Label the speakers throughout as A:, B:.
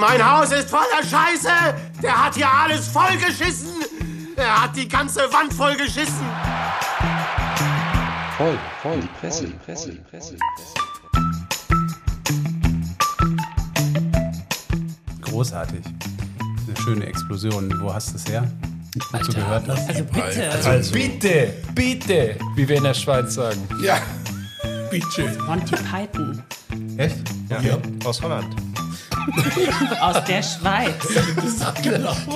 A: Mein Haus ist voller Scheiße! Der hat hier alles vollgeschissen! Er hat die ganze Wand vollgeschissen!
B: Voll, voll, die Presse, die Presse, die Presse.
C: Großartig. Eine schöne Explosion. Wo hast du es her? Als du gehört hast?
D: Also bitte.
E: Also bitte, bitte, wie wir in der Schweiz sagen.
F: Ja, bitte.
D: Monty Python
C: Echt?
F: Ja, aus Holland.
D: aus der Schweiz.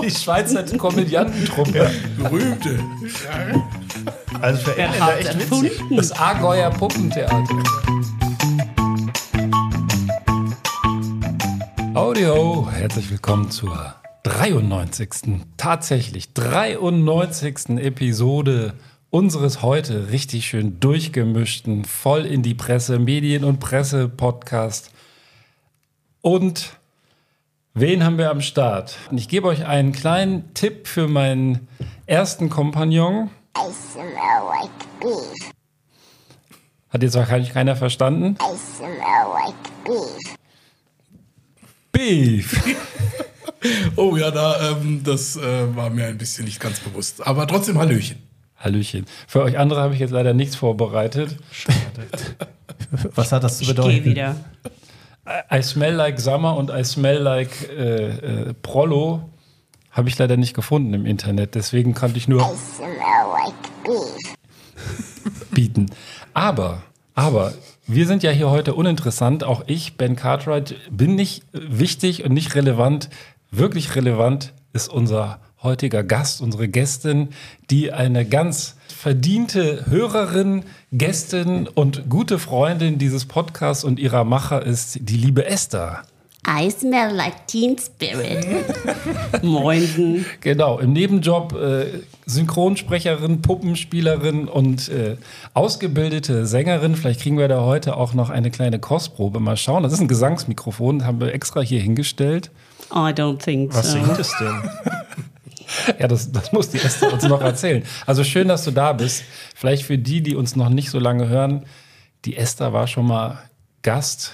E: Die Schweizer Komödiantentruppe.
F: Berühmte.
E: Also für
D: Wer hat erfunden?
E: Das Allgäuer Puppentheater. Audio, herzlich willkommen zur 93. tatsächlich 93. Episode unseres heute richtig schön durchgemischten, voll in die Presse, Medien- und Presse-Podcast. Und wen haben wir am Start? Und ich gebe euch einen kleinen Tipp für meinen ersten Kompagnon.
G: I smell like beef.
E: Hat jetzt wahrscheinlich keiner verstanden.
G: I smell like beef.
E: Beef.
F: Oh ja, da, ähm, das äh, war mir ein bisschen nicht ganz bewusst. Aber trotzdem Hallöchen.
E: Hallöchen. Für euch andere habe ich jetzt leider nichts vorbereitet.
C: Was hat das zu
D: Ich
C: bedeuten?
D: gehe wieder.
E: I smell like summer und I smell like äh, äh, Prollo habe ich leider nicht gefunden im Internet. Deswegen konnte ich
G: I
E: nur
G: smell like beef.
E: bieten. Aber, aber, wir sind ja hier heute uninteressant. Auch ich, Ben Cartwright, bin nicht wichtig und nicht relevant. Wirklich relevant ist unser heutiger Gast, unsere Gästin, die eine ganz verdiente Hörerin, Gästin und gute Freundin dieses Podcasts und ihrer Macher ist, die liebe Esther.
G: I smell like teen spirit.
D: Moinsen.
E: Genau, im Nebenjob äh, Synchronsprecherin, Puppenspielerin und äh, ausgebildete Sängerin. Vielleicht kriegen wir da heute auch noch eine kleine Kostprobe. Mal schauen. Das ist ein Gesangsmikrofon, haben wir extra hier hingestellt.
D: I don't think
H: Was
D: so.
H: singt es denn?
E: Ja, das, das muss die Esther uns noch erzählen. Also schön, dass du da bist. Vielleicht für die, die uns noch nicht so lange hören, die Esther war schon mal Gast.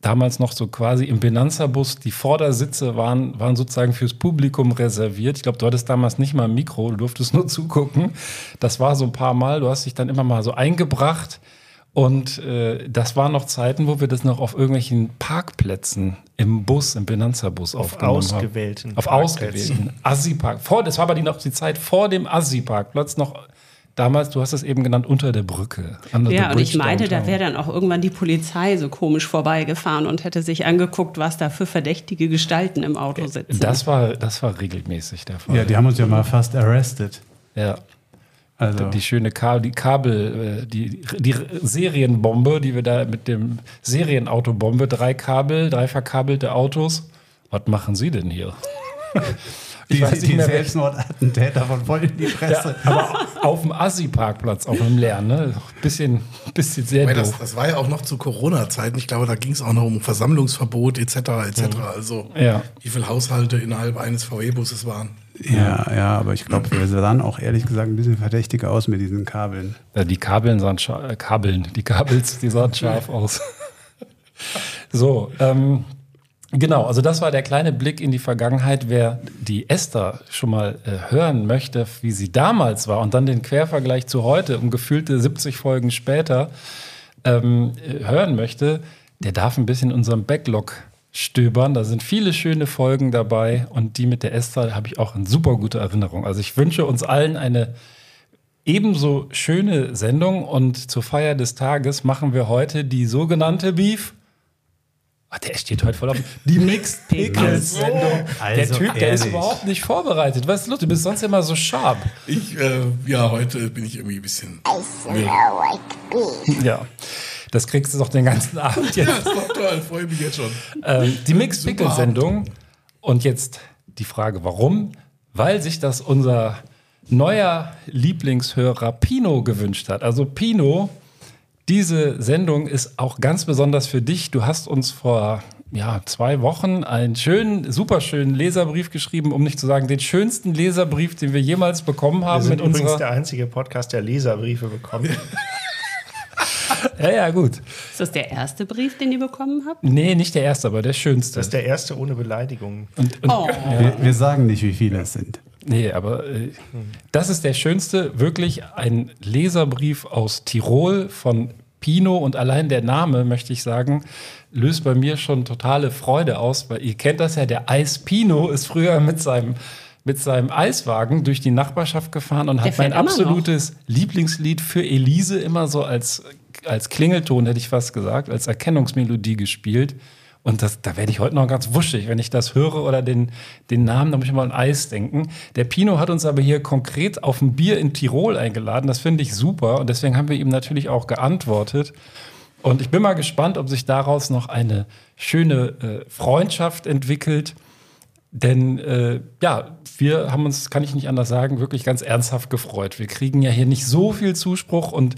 E: Damals noch so quasi im Benanza-Bus. Die Vordersitze waren, waren sozusagen fürs Publikum reserviert. Ich glaube, du hattest damals nicht mal ein Mikro, du durftest nur zugucken. Das war so ein paar Mal. Du hast dich dann immer mal so eingebracht. Und äh, das waren noch Zeiten, wo wir das noch auf irgendwelchen Parkplätzen im Bus, im Benanza-Bus aufgenommen
H: ausgewählten
E: haben. Auf
H: Parkplätzen.
E: ausgewählten. Assi-Park. Vor, das war aber die, noch die Zeit vor dem Assi-Parkplatz noch. Damals, du hast es eben genannt, unter der Brücke. Under the
D: Ja, und ich meinte, da wäre dann auch irgendwann die Polizei so komisch vorbeigefahren und hätte sich angeguckt, was da für verdächtige Gestalten im Auto sitzen.
E: Das war, das war regelmäßig der Fall.
C: Ja, die haben uns ja mal fast arrested.
E: ja.
C: Also,
E: Die schöne Kabel, die Kabel, äh, die, die Serienbombe, die wir da mit dem Serienautobombe, drei Kabel, drei verkabelte Autos. Was machen Sie denn hier?
C: die,
E: weiß nicht
C: die
E: mehr,
C: Selbstmordattentäter von voll in die Presse.
E: Ja, aber auf dem Assi-Parkplatz, auf dem leeren, ne? Bisschen, bisschen sehr
F: Weil das,
E: doof.
F: das war ja auch noch zu Corona-Zeiten. Ich glaube, da ging es auch noch um Versammlungsverbot etc. etc. Also
E: Ja.
F: wie viele Haushalte innerhalb eines VW-Busses waren.
C: Ja, ja, aber ich glaube, wir sahen auch ehrlich gesagt ein bisschen verdächtig aus mit diesen Kabeln.
E: Ja, die Kabeln sahen scharf, äh, Kabeln, die Kabels, die sahen scharf aus. so, ähm, genau, also das war der kleine Blick in die Vergangenheit. Wer die Esther schon mal äh, hören möchte, wie sie damals war und dann den Quervergleich zu heute, um gefühlte 70 Folgen später, ähm, äh, hören möchte, der darf ein bisschen in unserem Backlog stöbern. Da sind viele schöne Folgen dabei und die mit der Esther habe ich auch in super gute Erinnerung. Also ich wünsche uns allen eine ebenso schöne Sendung und zur Feier des Tages machen wir heute die sogenannte Beef. Ah, der steht heute voll auf. Die Mixed Pickles Sendung.
C: Also
E: der Typ, der ist überhaupt nicht vorbereitet. Weißt du, du bist sonst immer so sharp.
F: Ich, äh, ja, heute bin ich irgendwie ein bisschen.
G: I smell like beef.
E: Ja. Das kriegst du doch den ganzen Abend
F: Ja,
E: jetzt.
F: ist doch toll, freue mich jetzt schon.
E: Ähm, die Mixed
F: Super
E: Pickles Sendung. Und jetzt die Frage, warum? Weil sich das unser neuer Lieblingshörer Pino gewünscht hat. Also Pino, diese Sendung ist auch ganz besonders für dich. Du hast uns vor ja, zwei Wochen einen schönen, super schönen Leserbrief geschrieben, um nicht zu sagen, den schönsten Leserbrief, den wir jemals bekommen
H: Wir
E: haben
H: sind
E: mit
H: übrigens
E: unserer.
H: der einzige Podcast, der Leserbriefe bekommt.
E: Ja, ja, gut.
D: Ist das der erste Brief, den ihr bekommen habt?
E: Nee, nicht der erste, aber der schönste.
H: Das ist der erste ohne Beleidigung.
E: und, und,
D: Oh.
C: Wir, wir sagen nicht, wie viele es sind.
E: Nee, aber äh, das ist der schönste, wirklich ein Leserbrief aus Tirol von Pino und allein der Name, möchte ich sagen, löst bei mir schon totale Freude aus, weil ihr kennt das ja, der Eis Pino ist früher mit seinem mit seinem Eiswagen durch die Nachbarschaft gefahren und hat
D: fährt
E: mein
D: immer noch.
E: absolutes Lieblingslied für Elise immer so als, als Klingelton, hätte ich fast gesagt, als Erkennungsmelodie gespielt. Und das, da werde ich heute noch ganz wuschig, wenn ich das höre oder den, den Namen, da muss ich mal an Eis denken. Der Pino hat uns aber hier konkret auf ein Bier in Tirol eingeladen. Das finde ich super und deswegen haben wir ihm natürlich auch geantwortet. Und ich bin mal gespannt, ob sich daraus noch eine schöne äh, Freundschaft entwickelt. Denn äh, ja, wir haben uns, kann ich nicht anders sagen, wirklich ganz ernsthaft gefreut. Wir kriegen ja hier nicht so viel Zuspruch und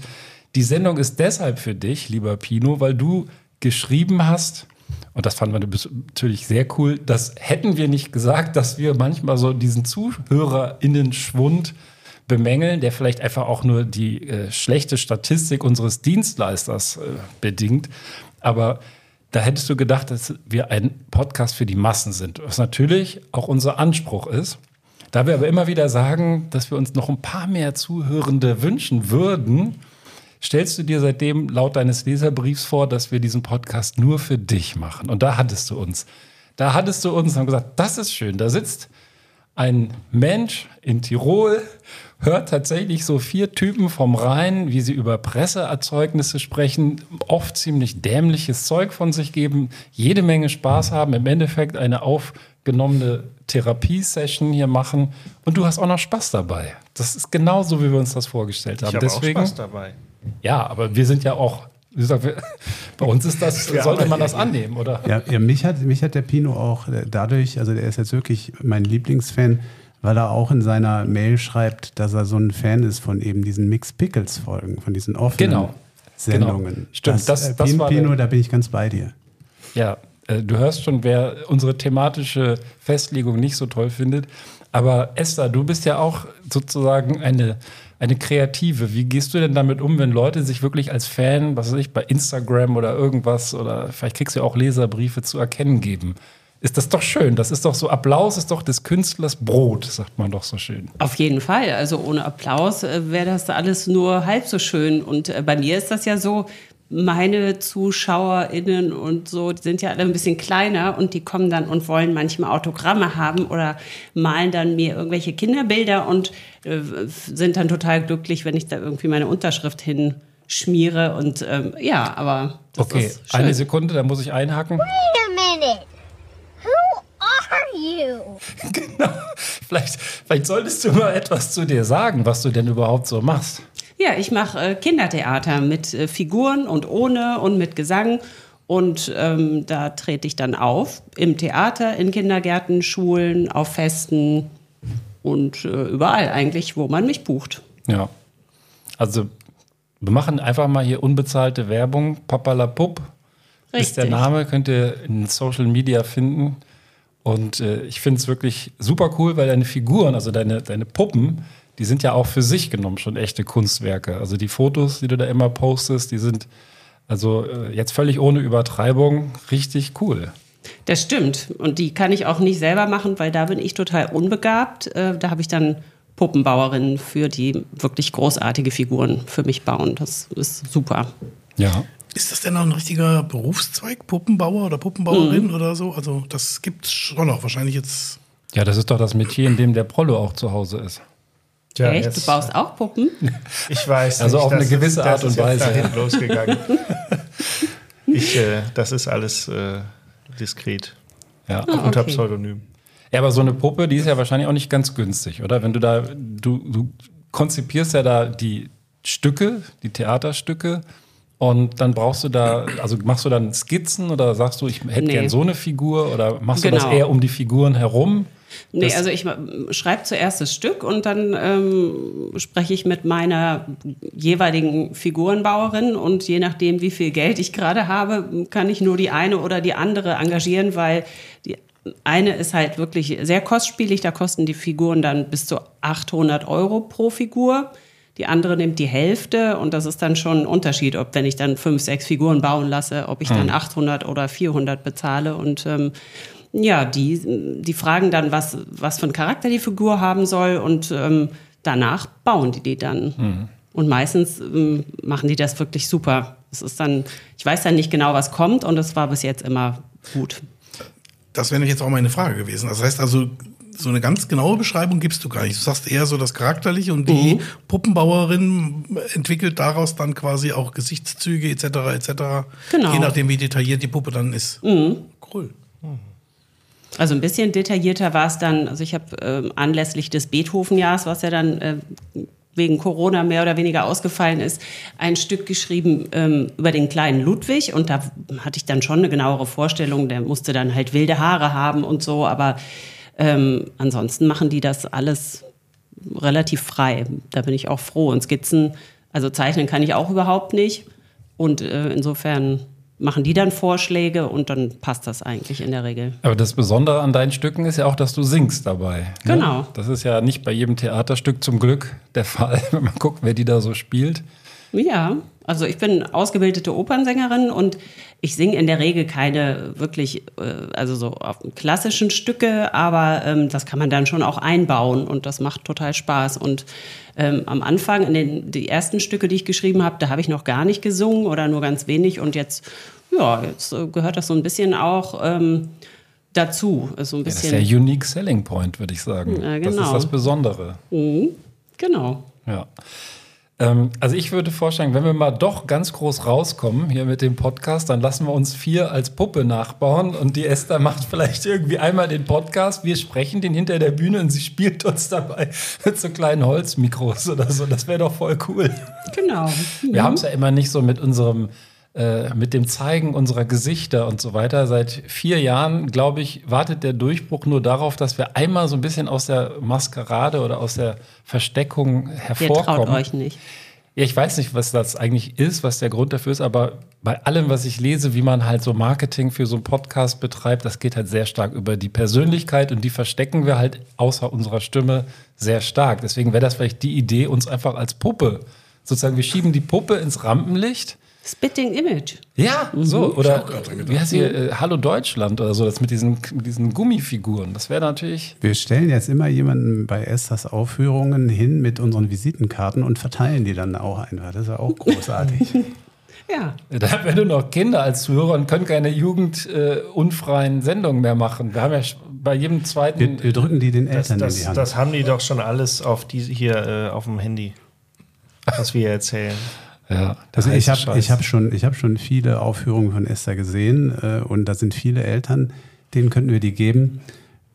E: die Sendung ist deshalb für dich, lieber Pino, weil du geschrieben hast, und das fanden wir natürlich sehr cool, das hätten wir nicht gesagt, dass wir manchmal so diesen ZuhörerInnen-Schwund bemängeln, der vielleicht einfach auch nur die äh, schlechte Statistik unseres Dienstleisters äh, bedingt. Aber da hättest du gedacht, dass wir ein Podcast für die Massen sind, was natürlich auch unser Anspruch ist. Da wir aber immer wieder sagen, dass wir uns noch ein paar mehr Zuhörende wünschen würden, stellst du dir seitdem laut deines Leserbriefs vor, dass wir diesen Podcast nur für dich machen. Und da hattest du uns. Da hattest du uns und haben gesagt, das ist schön. Da sitzt ein Mensch in Tirol, hört tatsächlich so vier Typen vom Rhein, wie sie über Presseerzeugnisse sprechen, oft ziemlich dämliches Zeug von sich geben, jede Menge Spaß haben, im Endeffekt eine aufgenommene Therapiesession hier machen und du hast auch noch Spaß dabei. Das ist genauso, wie wir uns das vorgestellt haben.
H: Ich habe auch
E: Deswegen,
H: Spaß dabei.
E: Ja, aber wir sind ja auch, wie gesagt, wir, bei uns ist das, sollte man das annehmen, oder?
C: Ja, ja mich, hat, mich hat der Pino auch dadurch, also der ist jetzt wirklich mein Lieblingsfan, weil er auch in seiner Mail schreibt, dass er so ein Fan ist von eben diesen Mix Pickles Folgen, von diesen offenen
E: Genau.
C: Sendungen.
E: Genau. Stimmt, das-
C: äh,
E: das
C: Pin-
E: war
C: Pino, da bin ich ganz bei dir.
E: Ja, äh, du hörst schon, wer unsere thematische Festlegung nicht so toll findet. Aber Esther, du bist ja auch sozusagen eine, eine Kreative. Wie gehst du denn damit um, wenn Leute sich wirklich als Fan, was weiß ich, bei Instagram oder irgendwas oder vielleicht kriegst du ja auch Leserbriefe zu erkennen geben? Ist das doch schön. Das ist doch so, Applaus ist doch des Künstlers Brot, sagt man doch so schön.
D: Auf jeden Fall. Also ohne Applaus äh, wäre das alles nur halb so schön. Und äh, bei mir ist das ja so, meine ZuschauerInnen und so, die sind ja alle ein bisschen kleiner und die kommen dann und wollen manchmal Autogramme haben oder malen dann mir irgendwelche Kinderbilder und äh, sind dann total glücklich, wenn ich da irgendwie meine Unterschrift hinschmiere. Und ähm, ja, aber das
E: Okay,
D: ist schön.
E: eine Sekunde, da muss ich einhaken.
G: Wait a minute. Who are you?
E: Genau. Vielleicht, vielleicht solltest du mal etwas zu dir sagen, was du denn überhaupt so machst.
D: Ja, ich mache äh, Kindertheater mit äh, Figuren und ohne und mit Gesang. Und ähm, da trete ich dann auf im Theater, in Kindergärten, Schulen, auf Festen und äh, überall eigentlich, wo man mich bucht.
E: Ja. Also, wir machen einfach mal hier unbezahlte Werbung. Papalapup ist der
D: Richtig.
E: Name, könnt ihr in Social Media finden. Und äh, ich finde es wirklich super cool, weil deine Figuren, also deine, deine Puppen, die sind ja auch für sich genommen schon echte Kunstwerke. Also die Fotos, die du da immer postest, die sind also äh, jetzt völlig ohne Übertreibung richtig cool.
D: Das stimmt. Und die kann ich auch nicht selber machen, weil da bin ich total unbegabt. Äh, da habe ich dann Puppenbauerinnen für die wirklich großartige Figuren für mich bauen. Das ist super.
E: Ja.
F: Ist das denn noch ein richtiger Berufszweig, Puppenbauer oder
D: Mhm.
F: Puppenbauerin oder so? Also das gibt's schon noch. Wahrscheinlich jetzt.
E: Ja, das ist doch das Metier, in dem der Prollo auch zu Hause ist.
H: Tja,
D: Echt?
H: jetzt-
D: Du baust auch Puppen?
H: Ich weiß.
E: Also
H: nicht,
E: auf eine gewisse Art und Weise,
H: dahin
E: ja.
H: losgegangen. ich, äh, das ist alles äh, diskret
E: Ja.
H: unter
D: okay.
H: Pseudonym.
E: Ja, aber so eine Puppe, die ist ja wahrscheinlich auch nicht ganz günstig, oder? Wenn du da, du, du konzipierst ja da die Stücke, die Theaterstücke, und dann brauchst du da, also machst du dann Skizzen oder sagst du, ich hätte
D: Nee.
E: gern so eine Figur oder machst du das
D: Genau.
E: eher um die Figuren herum?
D: Nee, also ich schreibe zuerst das Stück und dann ähm, spreche ich mit meiner jeweiligen Figurenbauerin und je nachdem, wie viel Geld ich gerade habe, kann ich nur die eine oder die andere engagieren, weil die eine ist halt wirklich sehr kostspielig, da kosten die Figuren dann bis zu 800 Euro pro Figur. Die andere nimmt die Hälfte und das ist dann schon ein Unterschied, ob wenn ich dann fünf, sechs Figuren bauen lasse, ob ich dann 800 oder 400 bezahle. Und ähm, ja, die, die fragen dann, was, was für einen Charakter die Figur haben soll und ähm, danach bauen die die dann. Und meistens ähm, machen die das wirklich super. Es ist dann, ich weiß dann nicht genau, was kommt und es war bis jetzt immer gut.
F: Das wäre jetzt auch meine Frage gewesen. Das heißt also, so eine ganz genaue Beschreibung gibst du gar nicht. Du sagst eher so das Charakterliche und die
D: Mhm.
F: Puppenbauerin entwickelt daraus dann quasi auch Gesichtszüge etc. etc.
D: Genau. Mhm.
F: Je nachdem, wie detailliert die Puppe dann ist. Cool.
D: Also ein bisschen detaillierter war es dann, also ich habe ähm, anlässlich des Beethoven-Jahres, was ja dann äh, wegen Corona mehr oder weniger ausgefallen ist, ein Stück geschrieben ähm, über den kleinen Ludwig und da hatte ich dann schon eine genauere Vorstellung, der musste dann halt wilde Haare haben und so, aber ähm, ansonsten machen die das alles relativ frei. Da bin ich auch froh. Und Skizzen, also zeichnen kann ich auch überhaupt nicht und äh, insofern machen die dann Vorschläge und dann passt das eigentlich in der Regel.
E: Aber das Besondere an deinen Stücken ist ja auch, dass du singst dabei. ne?
D: Genau.
E: Das ist ja nicht bei jedem Theaterstück zum Glück der Fall, wenn man guckt, wer die da so spielt.
D: Ja, also ich bin ausgebildete Opernsängerin und ich singe in der Regel keine wirklich, äh, also so auf klassischen Stücke, aber ähm, das kann man dann schon auch einbauen und das macht total Spaß. Und ähm, am Anfang, in den die ersten Stücke, die ich geschrieben habe, da habe ich noch gar nicht gesungen oder nur ganz wenig und jetzt, ja, jetzt äh, gehört das so ein bisschen auch ähm, dazu. Ist so ein
E: Ja, das ist
D: bisschen,
E: der Unique Selling Point, würde ich sagen.
D: Ja,
E: Das ist
D: genau.
E: das Besondere.
D: genau.
E: Ja. Ähm, also ich würde vorschlagen, wenn wir mal doch ganz groß rauskommen hier mit dem Podcast, dann lassen wir uns vier als Puppe nachbauen und die Esther macht vielleicht irgendwie einmal den Podcast. Wir sprechen den hinter der Bühne und sie spielt uns dabei mit so kleinen Holzmikros oder so. Das wäre doch voll cool.
D: Genau.
E: Wir haben es ja immer nicht so mit unserem, äh, mit dem Zeigen unserer Gesichter und so weiter. Seit vier Jahren, glaube ich, wartet der Durchbruch nur darauf, dass wir einmal so ein bisschen aus der Maskerade oder aus der Versteckung
D: Ihr
E: hervorkommen.
D: traut euch nicht.
E: Ja, ich weiß nicht, was das eigentlich ist, was der Grund dafür ist, aber bei allem, was ich lese, wie man halt so Marketing für so einen Podcast betreibt, das geht halt sehr stark über die Persönlichkeit und die verstecken wir halt außer unserer Stimme sehr stark. Deswegen wäre das vielleicht die Idee, uns einfach als Puppe, sozusagen, wir schieben die Puppe ins Rampenlicht.
D: Spitting Image.
E: Ja, so. Oder wie heißt hier, äh, Hallo Deutschland oder so, das mit diesen, mit diesen Gummifiguren. Das wäre natürlich.
C: Wir stellen jetzt immer jemanden bei Esthers Aufführungen hin mit unseren Visitenkarten und verteilen die dann auch einfach. Das ist ja auch großartig.
D: Ja.
E: Da wir nur noch Kinder als Zuhörer und können keine jugendunfreien Sendungen mehr machen. Wir haben ja bei jedem zweiten.
C: Wir, wir drücken die den
H: Das,
C: Eltern in
H: das,
C: die Hand.
H: das haben die doch schon alles auf die, hier äh, auf dem Handy, was wir hier erzählen.
E: Ja,
C: Also ich habe ich hab schon, ich hab schon viele Aufführungen von Esther gesehen äh, und da sind viele Eltern, denen könnten wir die geben.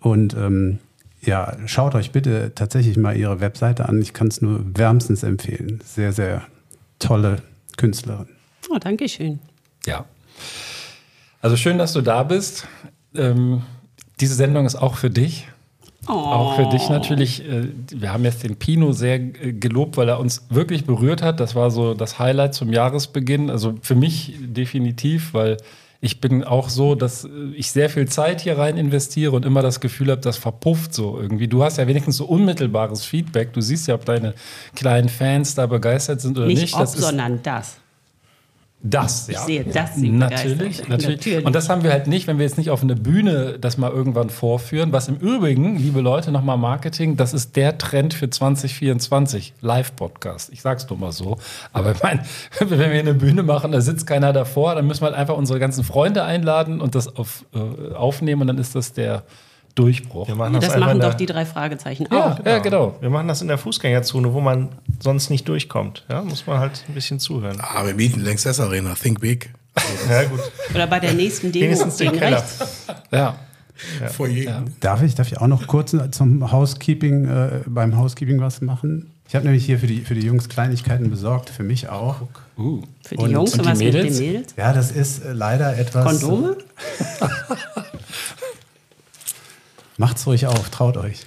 C: Und ähm, ja, schaut euch bitte tatsächlich mal ihre Webseite an. Ich kann es nur wärmstens empfehlen. Sehr, sehr tolle Künstlerin.
D: Oh, danke schön.
E: Ja. Also schön, dass du da bist. Ähm, diese Sendung ist auch für dich. Auch für dich natürlich. Äh, wir haben jetzt den Pino sehr äh, gelobt, weil er uns wirklich berührt hat. Das war so das Highlight zum Jahresbeginn. Also für mich definitiv, weil ich bin auch so, dass äh, ich sehr viel Zeit hier rein investiere und immer das Gefühl habe, das verpufft so irgendwie. Du hast ja wenigstens so unmittelbares Feedback. Du siehst ja, ob deine kleinen Fans da begeistert sind oder
D: Nicht
E: nicht.
D: ob,
E: Das
D: sondern das.
E: Das,
D: Ich
E: ja.
D: sehe, dass sie
E: natürlich, natürlich.
D: Natürlich.
E: Und das haben wir halt nicht, wenn wir jetzt nicht auf einer Bühne das mal irgendwann vorführen. Was im Übrigen, liebe Leute, nochmal Marketing, das ist der Trend für 2024. Live-Podcast. Ich sag's nur mal so. Aber ich meine, wenn wir eine Bühne machen, da sitzt keiner davor, dann müssen wir halt einfach unsere ganzen Freunde einladen und das auf, äh, aufnehmen und dann ist das der Durchbruch.
H: Wir machen
D: Ja,
H: das,
D: das machen doch die drei Fragezeichen
E: Ja,
D: auch.
E: ja, genau.
H: Wir machen das in der Fußgängerzone, wo man sonst nicht durchkommt. Ja, muss man halt ein bisschen zuhören.
F: Ah, wir mieten Lanxess Arena. Think big.
H: Ja, gut.
D: Oder bei der nächsten Demo
H: Wenigstens den Keller.
D: rechts.
E: Ja.
F: Foyer.
C: Darf ich, darf ich auch noch kurz zum Housekeeping, äh, beim Housekeeping was machen? Ich habe nämlich hier für die, für die Jungs Kleinigkeiten besorgt, für mich auch.
E: Uh.
D: Für die
C: Und-
D: Jungs
E: und
D: was mit
E: Mädels?
D: den Mädels?
C: Ja, das ist äh, leider etwas.
D: Kondome?
C: Macht's ruhig auf, traut euch.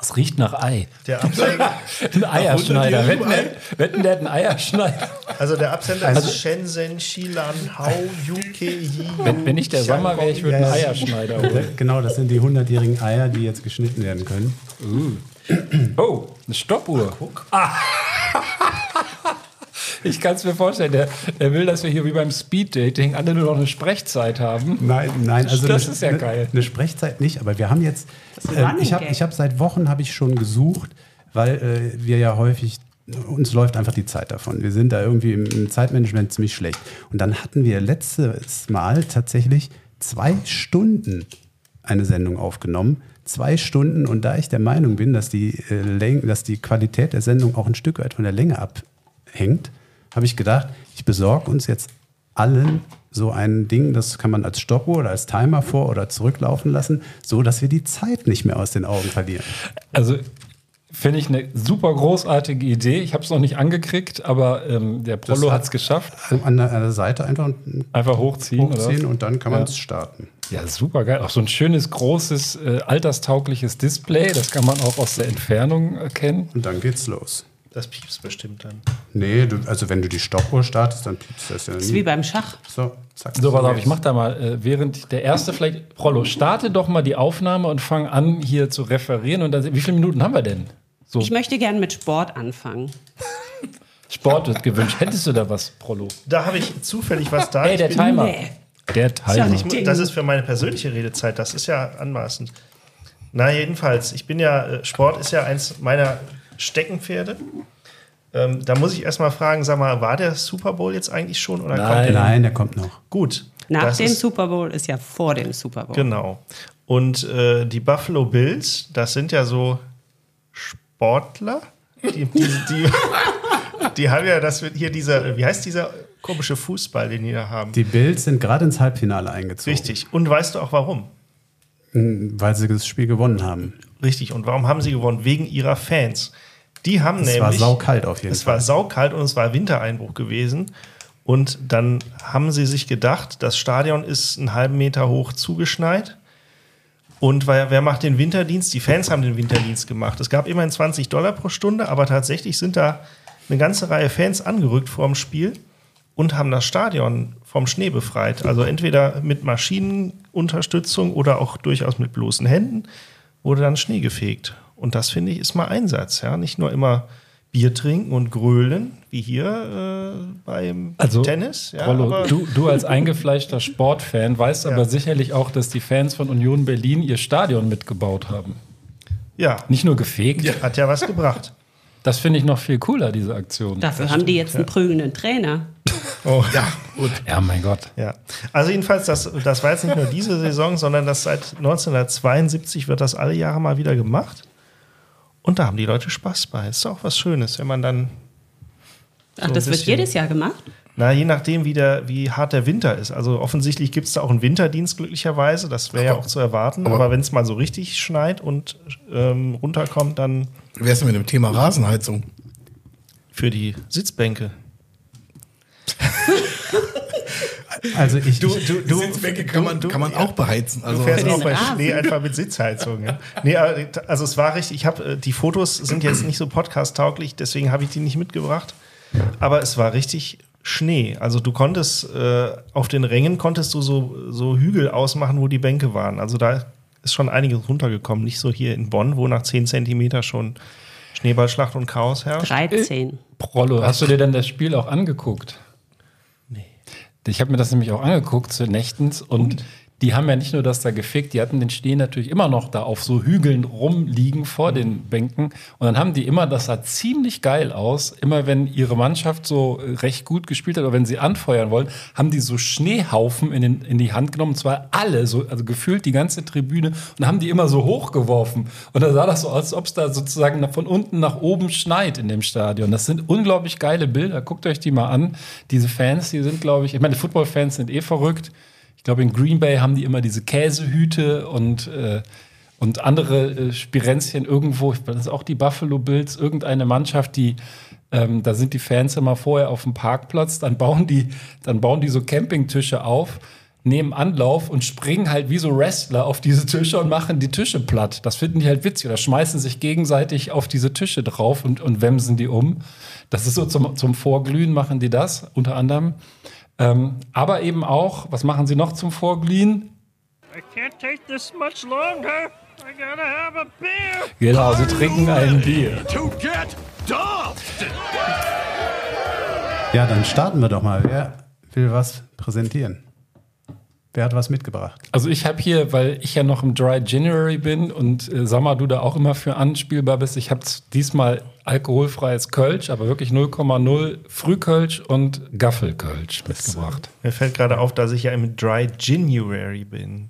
E: Es riecht nach Ei.
H: Der Absender,
E: Ein Eierschneider. Wetten, wetten, der hat einen Eierschneider.
H: also der Absender ist Shenzhen, Shilan, Hao, UK,
E: Wenn, wenn ich der Sommer wäre, ich würde einen. Eierschneider holen.
C: Genau, das sind die 100-jährigen Eier, die jetzt geschnitten werden können.
E: Oh, eine Stoppuhr. Ah, Ich kann es mir vorstellen, der, der will, dass wir hier wie beim Speed-Dating alle nur noch eine Sprechzeit haben.
C: Nein, nein, also
E: Das
C: eine,
E: ist ja
C: eine,
E: geil.
C: Eine Sprechzeit nicht, aber wir haben jetzt,
D: Running
C: ich habe hab seit Wochen habe ich schon gesucht, weil äh, wir ja häufig uns läuft einfach die Zeit davon. Wir sind da irgendwie im, Zeitmanagement ziemlich schlecht. Und dann hatten wir letztes Mal tatsächlich zwei Stunden eine Sendung aufgenommen. Zwei Stunden und da ich der Meinung bin, dass die, äh, dass die Qualität der Sendung auch ein Stück weit von der Länge abhängt, habe ich gedacht, ich besorge uns jetzt allen so ein Ding, das kann man als Stoppuhr oder als Timer vor- oder zurücklaufen lassen, so dass wir die Zeit nicht mehr aus den Augen verlieren.
E: Also finde ich eine super großartige Idee. Ich habe es noch nicht angekriegt, aber ähm, der Prollo
C: hat-
E: es geschafft.
C: An der, an der Seite einfach
E: Einfach hochziehen.
C: hochziehen und dann kann man es starten.
E: Ja, super geil. Auch so ein schönes, großes, äh, alterstaugliches Display. Das kann man auch aus der Entfernung erkennen.
C: Und dann geht's los.
H: Das piepst bestimmt dann.
C: Nee, du, also wenn du die Stoppuhr startest, dann piepst das ja
D: Das ist wie beim Schach.
C: So, zack.
E: So, pass auf, ich mach da mal, äh, während der erste vielleicht, Prollo, starte doch mal die Aufnahme und fang an, hier zu referieren. Und dann, wie viele Minuten haben wir denn? So,
D: Ich möchte gerne mit Sport anfangen.
E: Sport wird gewünscht. Hättest du da was, Prollo?
H: Da habe ich zufällig was da.
E: Hey, der Timer.
D: Nee.
E: Der Timer.
H: Ich, mu- das ist für meine persönliche Redezeit, das ist ja anmaßend. Na, jedenfalls, ich bin ja, äh, Sport ist ja eins meiner Steckenpferde. Ähm, da muss ich erstmal fragen, sag mal, war der Super Bowl jetzt eigentlich schon oder
E: Nein.
H: kommt der?
C: Nein, der kommt noch.
H: Gut.
D: Nach dem
H: ist-
D: Super Bowl ist ja vor dem Super Bowl.
H: Genau. Und äh, die Buffalo Bills, das sind ja so Sportler. Die, die, die, die haben ja das hier dieser, wie heißt dieser komische Fußball, den die da haben?
C: Die Bills sind gerade ins Halbfinale eingezogen.
H: Richtig. Und weißt du auch warum?
C: Weil sie das Spiel gewonnen haben.
H: Richtig. Und warum haben sie gewonnen? Wegen ihrer Fans. Die haben
C: Es
H: nämlich.
C: war saukalt auf jeden
H: Es
C: Fall.
H: war saukalt und es war Wintereinbruch gewesen. Und dann haben sie sich gedacht, das Stadion ist einen halben Meter hoch zugeschneit. Und wer, wer macht den Winterdienst? Die Fans haben den Winterdienst gemacht. Es gab immerhin 20 Dollar pro Stunde, aber tatsächlich sind da eine ganze Reihe Fans angerückt vor dem Spiel und haben das Stadion vom Schnee befreit. Also entweder mit Maschinenunterstützung oder auch durchaus mit bloßen Händen wurde dann Schnee gefegt. Und das finde ich ist mal Einsatz, ja. Nicht nur immer Bier trinken und grölen, wie hier äh, beim
E: Also,
H: Tennis. Ja,
E: Rollo, du, du als eingefleischter Sportfan weißt aber sicherlich auch, dass die Fans von Union Berlin ihr Stadion mitgebaut haben.
H: ja,
E: Nicht nur gefegt.
H: hat ja was gebracht.
E: Das finde ich noch viel cooler, diese Aktion.
D: Dafür haben die jetzt einen prügelnden Trainer.
H: Oh, ja, gut.
E: Ja, mein Gott.
H: Ja, also jedenfalls, das, das war jetzt nicht nur diese Saison, sondern das seit 1972 wird das alle Jahre mal wieder gemacht. Und da haben die Leute Spaß bei. Ist doch was Schönes, wenn man dann,
D: Ach,
H: ein
D: das wird jedes Jahr gemacht?
H: Na, je nachdem, wie, der, wie hart der Winter ist. Also offensichtlich gibt es da auch einen Winterdienst, glücklicherweise. Das wäre ja auch zu erwarten.
F: aber-
H: Aber, wenn es mal so richtig schneit und ähm, runterkommt, dann
F: Wie wär's denn mit dem Thema Rasenheizung?
H: für die Sitzbänke.
C: Also ich,
H: Du, du, du,
F: Sitzbänke kann man, kann man auch beheizen.
H: Du
F: Also,
H: fährst
D: den
H: auch bei
D: Rasen.
H: Schnee einfach mit Sitzheizung. Ja? Nee, aber, also es war richtig, ich habe die Fotos sind jetzt nicht so podcast-tauglich, deswegen habe ich die nicht mitgebracht. Aber es war richtig Schnee. Also du konntest äh, auf den Rängen konntest du so, so Hügel ausmachen, wo die Bänke waren. Also da ist schon einiges runtergekommen. Nicht so hier in Bonn, wo nach 10 Zentimeter schon Schneeballschlacht und Chaos herrscht.
D: 13.
E: Prollo, hast du dir denn das Spiel auch angeguckt?
H: Nee.
E: Ich habe mir das nämlich auch angeguckt zu Nächtens und die haben ja nicht nur das da gefickt, die hatten den Schnee natürlich immer noch da auf so Hügeln rumliegen vor den Bänken. Und dann haben die immer, das sah ziemlich geil aus, immer wenn ihre Mannschaft so äh, recht gut gespielt hat oder wenn sie anfeuern wollen, haben die so Schneehaufen in, den, in die Hand genommen, und zwar alle, so, also gefühlt die ganze Tribüne und haben die immer so hochgeworfen. Und da sah das so aus, als ob es da sozusagen von unten nach oben schneit in dem Stadion. Das sind unglaublich geile Bilder. Guckt euch die mal an. Diese Fans, die sind, glaube ich, ich meine, Football-Fans sind eh verrückt. Ich glaube, in Green Bay haben die immer diese Käsehüte und, äh, und andere äh, Spirenzchen irgendwo. Das ist auch die Buffalo Bills, irgendeine Mannschaft, die ähm, da sind die Fans immer vorher auf dem Parkplatz, dann bauen die, dann bauen die so Campingtische auf, nehmen Anlauf und springen halt wie so Wrestler auf diese Tische und machen die Tische platt. Das finden die halt witzig oder schmeißen sich gegenseitig auf diese Tische drauf und, und wemsen die um. Das ist so zum, zum Vorglühen machen die das, unter anderem. Ähm, aber eben auch, was machen sie noch zum Vorglühen?
I: I can't take this much longer. I gotta have a beer.
E: Genau, sie trinken ein Bier.
A: To get dumped!
C: Ja, dann starten wir doch mal. Wer will was präsentieren? Wer hat was mitgebracht?
E: Also ich habe hier, weil ich ja noch im Dry January bin und äh, Sammer, du da auch immer für anspielbar bist, ich habe diesmal alkoholfreies Kölsch, aber wirklich 0,0 Frühkölsch und Gaffelkölsch mitgebracht.
H: Mir fällt gerade auf, dass ich ja im Dry January bin.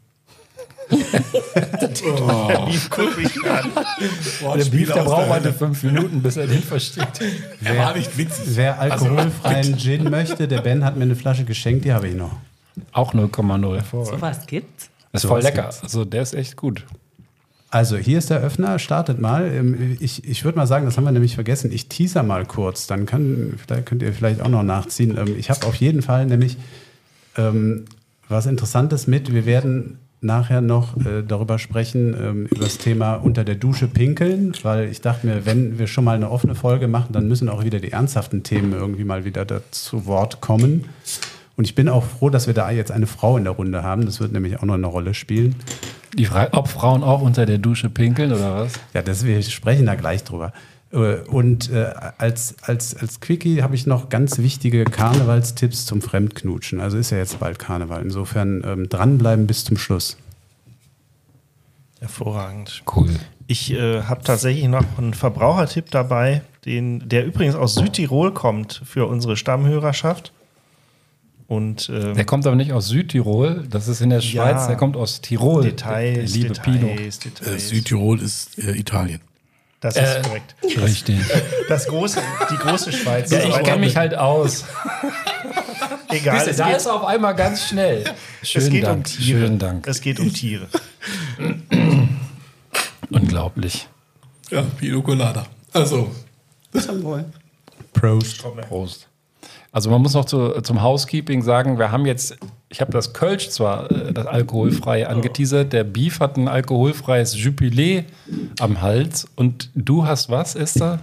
H: Der Beef guckt mich an.
E: Der Beef, der braucht heute fünf Minuten, bis er den versteht.
F: Er war nicht witzig.
C: Wer alkoholfreien Gin möchte, der Ben hat mir eine Flasche geschenkt, die habe ich noch.
E: Auch 0,0.
D: So was gibt's?
E: Das ist voll lecker. Also der ist echt gut.
C: Also hier ist der Öffner, startet mal. Ähm, Ich, ich würde mal sagen, das haben wir nämlich vergessen, ich teaser mal kurz, dann kann, könnt ihr vielleicht auch noch nachziehen. Ähm, Ich habe auf jeden Fall nämlich ähm, was Interessantes mit. Wir werden nachher noch äh, darüber sprechen, ähm, über das Thema unter der Dusche pinkeln, weil ich dachte mir, wenn wir schon mal eine offene Folge machen, dann müssen auch wieder die ernsthaften Themen irgendwie mal wieder da zu Wort kommen. Und ich bin auch froh, dass wir da jetzt eine Frau in der Runde haben. Das wird nämlich auch noch eine Rolle spielen.
E: Die Frage, ob Frauen auch unter der Dusche pinkeln oder was?
C: Ja, das, wir sprechen da gleich drüber. Äh, Und äh, als, als, als Quickie habe ich noch ganz wichtige Karnevalstipps zum Fremdknutschen. Also ist ja jetzt bald Karneval. Insofern ähm, dranbleiben bis zum Schluss.
H: Hervorragend.
E: Cool.
H: Ich äh, habe tatsächlich noch einen Verbrauchertipp dabei, den, der übrigens aus Südtirol kommt für unsere Stammhörerschaft. Und ähm,
E: Der kommt aber nicht aus Südtirol, das ist in der Schweiz,
H: Ja.
E: der kommt aus Tirol.
H: Details,
E: liebe
H: Details,
E: Pino.
F: Äh,
H: Details.
F: Südtirol ist äh, Italien.
H: Das ist korrekt.
E: Richtig.
H: Das große, die große Schweiz.
E: Ja, ich kenne mich halt aus.
H: Egal,
E: Siehst du,
H: es
E: da
H: geht,
E: ist er auf einmal ganz schnell.
H: es
E: Schönen
H: geht
E: Dank.
H: um Tiere.
E: Schönen Dank.
H: Es geht um Tiere.
E: Unglaublich.
F: Ja, Pino Colada. Also,
D: Zum Wohl.
C: Prost.
E: Prost. Also man muss noch zu, zum Housekeeping sagen, wir haben jetzt, ich habe das Kölsch zwar, äh, das alkoholfreie angeteasert, der Beef hat ein alkoholfreies Jubiläe am Hals und du hast was, Esther?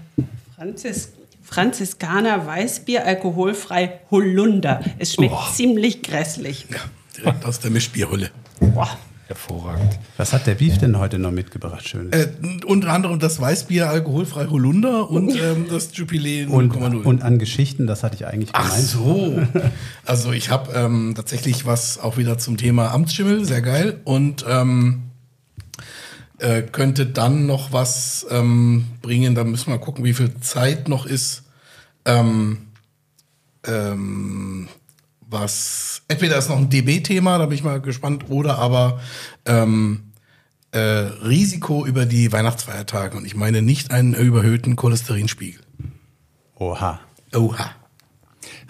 D: Franzis Franziskaner Weißbier, alkoholfrei Holunder. Es schmeckt ziemlich grässlich.
F: ja, direkt aus der Mischbierhülle.
D: Boah.
E: Hervorragend.
C: Was hat der Beef denn heute noch mitgebracht? Schön.
F: Äh, unter anderem das Weißbier alkoholfrei Holunder und ähm, das Jubiläe 0,0.
C: Und, und an Geschichten, das hatte ich eigentlich
F: Ach
C: gemeint.
F: so. Also ich habe ähm, tatsächlich was auch wieder zum Thema Amtsschimmel, sehr geil. Und ähm, äh, könnte dann noch was ähm, bringen. Da müssen wir mal gucken, wie viel Zeit noch ist. Ähm, ähm, was entweder ist noch ein DB-Thema, da bin ich mal gespannt, oder aber ähm, äh, Risiko über die Weihnachtsfeiertage. Und ich meine nicht einen überhöhten Cholesterinspiegel.
C: Oha.
F: Oha.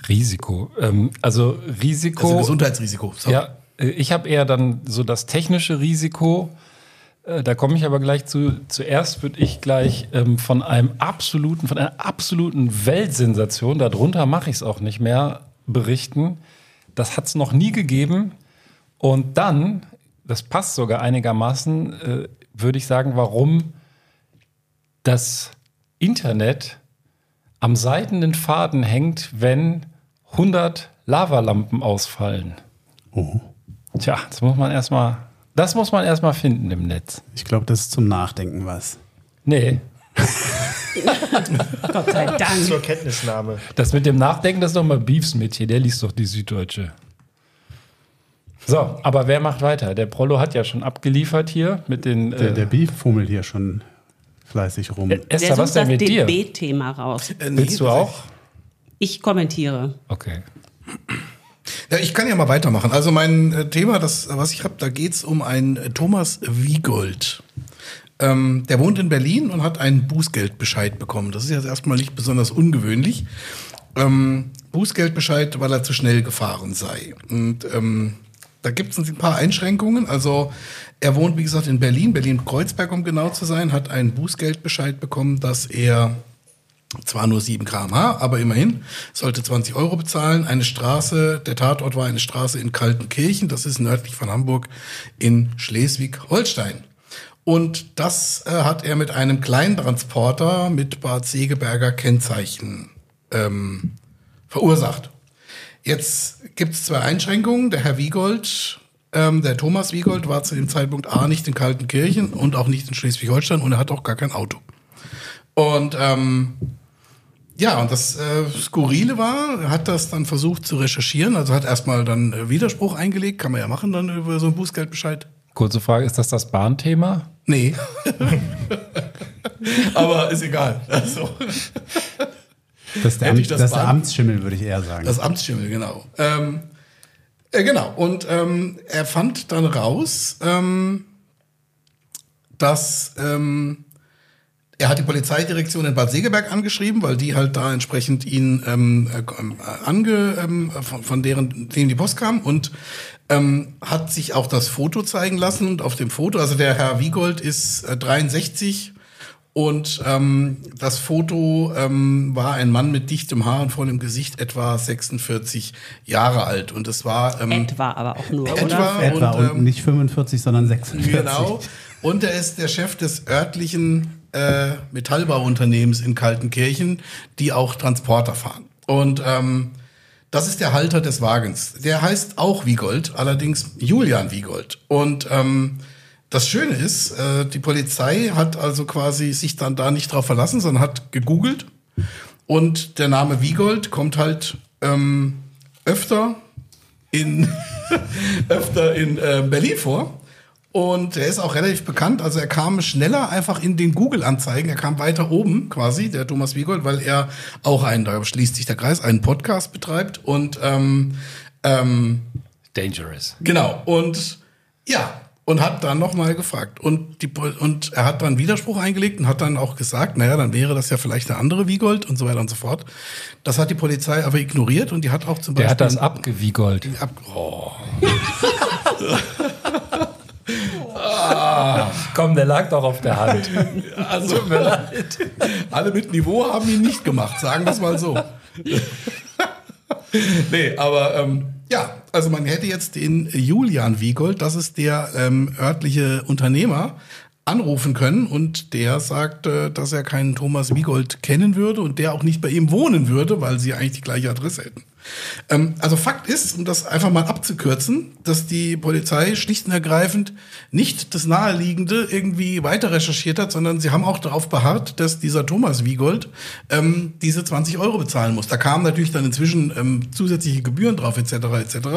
E: Risiko. Ähm, also Risiko.
F: Also Gesundheitsrisiko. So.
E: Ja, äh, ich habe eher dann so das technische Risiko. Äh, Da komme ich aber gleich zu. Zuerst würde ich gleich ähm, von einem absoluten, von einer absoluten Weltsensation, darunter mache ich es auch nicht mehr, berichten. Das hat es noch nie gegeben. Und dann, das passt sogar einigermaßen, äh, würde ich sagen, warum das Internet am seidenen Faden hängt, wenn 100 Lavalampen ausfallen.
C: Oh.
E: Tja, das muss man erstmal, das muss man erstmal finden im Netz.
C: Ich glaube, das ist zum Nachdenken was.
E: Nee,
D: Gott sei Dank.
H: Zur Kenntnisnahme.
E: das mit dem Nachdenken, das ist doch mal Beefs mit hier, der liest doch die Süddeutsche. So, aber wer macht weiter? Der Prollo hat ja schon abgeliefert hier mit den.
C: Der,
E: äh,
C: der Beef fummelt hier schon fleißig rum.
D: Der
E: Esther, was denn
D: das
E: mit dir?
D: DB-Thema raus.
F: Äh, nee,
E: Willst du auch?
D: Ich kommentiere.
E: Okay.
F: Ja, ich kann ja mal weitermachen. Also mein äh, Thema, das, was ich habe, da geht's um einen äh, Thomas Wiegold. Ähm, der wohnt in Berlin und hat einen Bußgeldbescheid bekommen. Das ist jetzt erstmal nicht besonders ungewöhnlich. Ähm, Bußgeldbescheid, weil er zu schnell gefahren sei. Und ähm, da gibt es ein paar Einschränkungen. Also er wohnt, wie gesagt, in Berlin, Berlin-Kreuzberg, um genau zu sein, hat einen Bußgeldbescheid bekommen, dass er zwar nur 7 km/h, aber immerhin sollte 20 Euro bezahlen. Eine Straße, der Tatort war eine Straße in Kaltenkirchen, das ist nördlich von Hamburg in Schleswig-Holstein. Und das äh, hat er mit einem Kleintransporter mit Bad Segeberger Kennzeichen ähm, verursacht. Jetzt gibt es zwei Einschränkungen. Der Herr Wiegold, ähm, der Thomas Wiegold war zu dem Zeitpunkt A nicht in Kaltenkirchen und auch nicht in Schleswig-Holstein und er hat auch gar kein Auto. Und ähm, ja, und das äh, Skurrile war, er hat das dann versucht zu recherchieren, also hat erstmal dann äh, Widerspruch eingelegt, kann man ja machen dann über so einen Bußgeldbescheid.
E: Kurze Frage, ist das das Bahnthema?
F: Nee. Aber ist egal. Also,
C: Das ist der, Amt,
F: das
C: das der Amtsschimmel, würde ich eher sagen.
F: das Amtsschimmel, genau. Ähm, äh, genau, und ähm, er fand dann raus, ähm, dass ähm, er hat die Polizeidirektion in Bad Segeberg angeschrieben, weil die halt da entsprechend ihn ähm, äh, ange, ähm, von, von deren denen die Post kam und ähm, hat sich auch das Foto zeigen lassen und auf dem Foto, also der Herr Wiegold ist äh, 63 und ähm, das Foto ähm, war ein Mann mit dichtem Haar und vollem Gesicht, etwa 46 Jahre alt und es war ähm,
D: Etwa aber auch nur,
F: Etwa.
D: oder?
C: Etwa
F: und,
C: und,
F: ähm,
C: nicht 45, sondern 46.
F: Genau. Und er ist der Chef des örtlichen äh, Metallbauunternehmens in Kaltenkirchen, die auch Transporter fahren. Und ähm, das ist der Halter des Wagens. Der heißt auch Wiegold, allerdings Julian Wiegold. Und ähm, das Schöne ist, äh, die Polizei hat also quasi sich dann da nicht drauf verlassen, sondern hat gegoogelt. Und der Name Wiegold kommt halt ähm, öfter in öfter in äh, Berlin vor. Und er ist auch relativ bekannt. Also er kam schneller einfach in den Google-Anzeigen. Er kam weiter oben quasi, der Thomas Wiegold, weil er auch einen, da schließt sich der Kreis, einen Podcast betreibt. Und ähm, ähm,
E: Dangerous.
F: Genau. Und ja, und hat dann nochmal gefragt. Und, die, und er hat dann Widerspruch eingelegt und hat dann auch gesagt, naja, dann wäre das ja vielleicht der andere Wiegold und so weiter und so fort. Das hat die Polizei aber ignoriert und die hat auch zum
E: Der
F: Beispiel.
E: hat das abgewiegolt.
F: ab, oh.
E: Komm, der lag doch auf der Hand.
F: Also, alle mit Niveau haben ihn nicht gemacht, sagen wir es mal so. nee, aber ähm, ja, also man hätte jetzt den Julian Wiegold, das ist der ähm, örtliche Unternehmer, anrufen können und der sagte, dass er keinen Thomas Wiegold kennen würde und der auch nicht bei ihm wohnen würde, weil sie eigentlich die gleiche Adresse hätten. Ähm, also Fakt ist, um das einfach mal abzukürzen, dass die Polizei schlicht und ergreifend nicht das Naheliegende irgendwie weiter recherchiert hat, sondern sie haben auch darauf beharrt, dass dieser Thomas Wiegold ähm, diese 20 Euro bezahlen muss. Da kamen natürlich dann inzwischen ähm, zusätzliche Gebühren drauf etc. etc.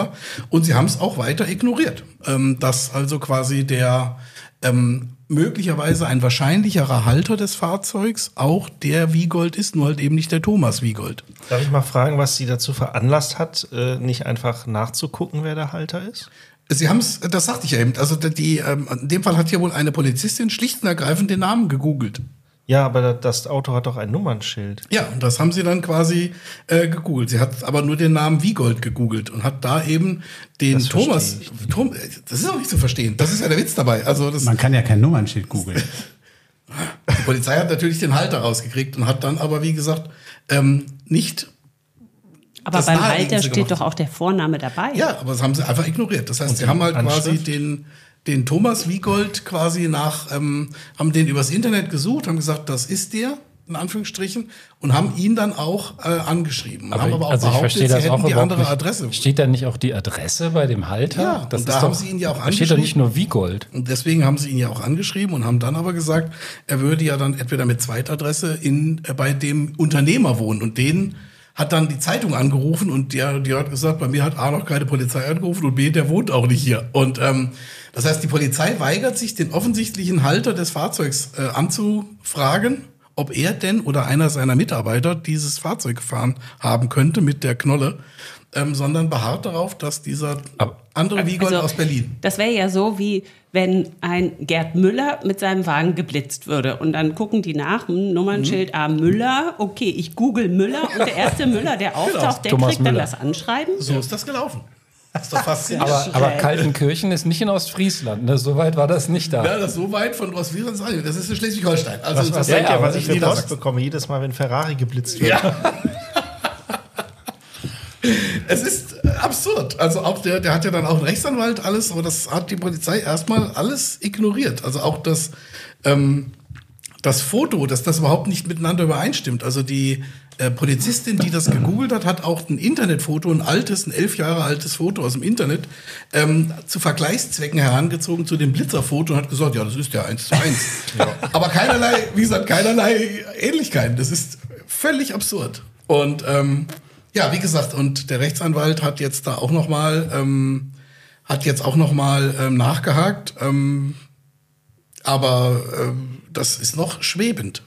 F: Und sie haben es auch weiter ignoriert, ähm, dass also quasi der ähm, möglicherweise ein wahrscheinlicherer Halter des Fahrzeugs auch der Wiegold ist, nur halt eben nicht der Thomas Wiegold.
H: Darf ich mal fragen, was sie dazu veranlasst hat, äh, nicht einfach nachzugucken, wer der Halter ist?
F: Sie haben es, das sagte ich ja eben, also die, ähm, in dem Fall hat hier wohl eine Polizistin schlicht und ergreifend den Namen gegoogelt.
H: Ja, aber da- das Auto hat doch ein Nummernschild.
F: Ja, und das haben sie dann quasi äh, gegoogelt. Sie hat aber nur den Namen Wiegold gegoogelt und hat da eben den
H: Das
F: Thomas. Tom, das ist auch nicht zu verstehen. Das ist ja der Witz dabei. Also das,
C: Man kann ja kein Nummernschild googeln.
F: die Polizei hat natürlich den Halter rausgekriegt und hat dann aber, wie gesagt, ähm, nicht
D: Aber
F: das
D: beim Halter steht doch auch der Vorname dabei.
F: Ja, aber das haben sie einfach ignoriert. Das heißt, sie haben halt quasi den, den Thomas Wiegold quasi nach, ähm, haben den übers Internet gesucht, haben gesagt, das ist der, in Anführungsstrichen, und haben ihn dann auch äh, angeschrieben. Und haben aber auch
E: also ich
F: behauptet,
E: verstehe
F: sie
E: das
F: hätten
E: auch
F: die andere
E: nicht.
F: Adresse.
E: Steht da nicht auch die Adresse bei dem Halter?
F: Ja, und da haben sie ihn ja auch
E: Da steht doch nicht
F: angeschrieben.
E: nur Wiegold.
F: Und deswegen haben sie ihn ja auch angeschrieben und haben dann aber gesagt, er würde ja dann entweder mit Zweitadresse in, äh, bei dem Unternehmer wohnen. Und den hat dann die Zeitung angerufen und die, die hat gesagt, bei mir hat A noch keine Polizei angerufen und B, der wohnt auch nicht hier. Und ähm, das heißt, die Polizei weigert sich, den offensichtlichen Halter des Fahrzeugs äh, anzufragen, ob er denn oder einer seiner Mitarbeiter dieses Fahrzeug gefahren haben könnte mit der Knolle, ähm, sondern beharrt darauf, dass dieser andere Wiegold
D: Also,
F: aus Berlin
D: Das wäre ja so, wie wenn ein Gerd Müller mit seinem Wagen geblitzt würde. Und dann gucken die nach, hm, Nummernschild A Müller, okay, ich google Müller und der erste Müller, der auftaucht, der
E: Thomas
D: kriegt dann
E: Müller.
D: das Anschreiben.
F: So ist das gelaufen. Das ist doch faszinierend.
E: Aber, aber Kaltenkirchen ist nicht in Ostfriesland. Ne? So weit war das nicht da.
F: ja, das ist so weit von Ostfriesland. Das ist in Schleswig-Holstein. Also
H: Was,
F: das
H: was
E: Ja,
H: denkt
E: ja,
H: was ich für
E: ich
H: Post bekomme, jedes Mal, wenn Ferrari geblitzt wird?
F: Ja. Es ist äh, absurd. Also auch der, der hat ja dann auch einen Rechtsanwalt, alles, aber das hat die Polizei erstmal alles ignoriert. Also auch das, ähm, das Foto, dass das überhaupt nicht miteinander übereinstimmt. Also die äh, Polizistin, die das gegoogelt hat, hat auch ein Internetfoto, ein altes, ein elf Jahre altes Foto aus dem Internet, ähm, zu Vergleichszwecken herangezogen zu dem Blitzerfoto und hat gesagt, ja, das ist ja eins zu eins. Aber keinerlei, wie gesagt, keinerlei Ähnlichkeiten. Das ist völlig absurd. Und ähm, ja, wie gesagt, und der Rechtsanwalt hat jetzt da auch noch mal ähm, hat jetzt auch noch mal ähm, nachgehakt, ähm, aber ähm, das ist noch schwebend.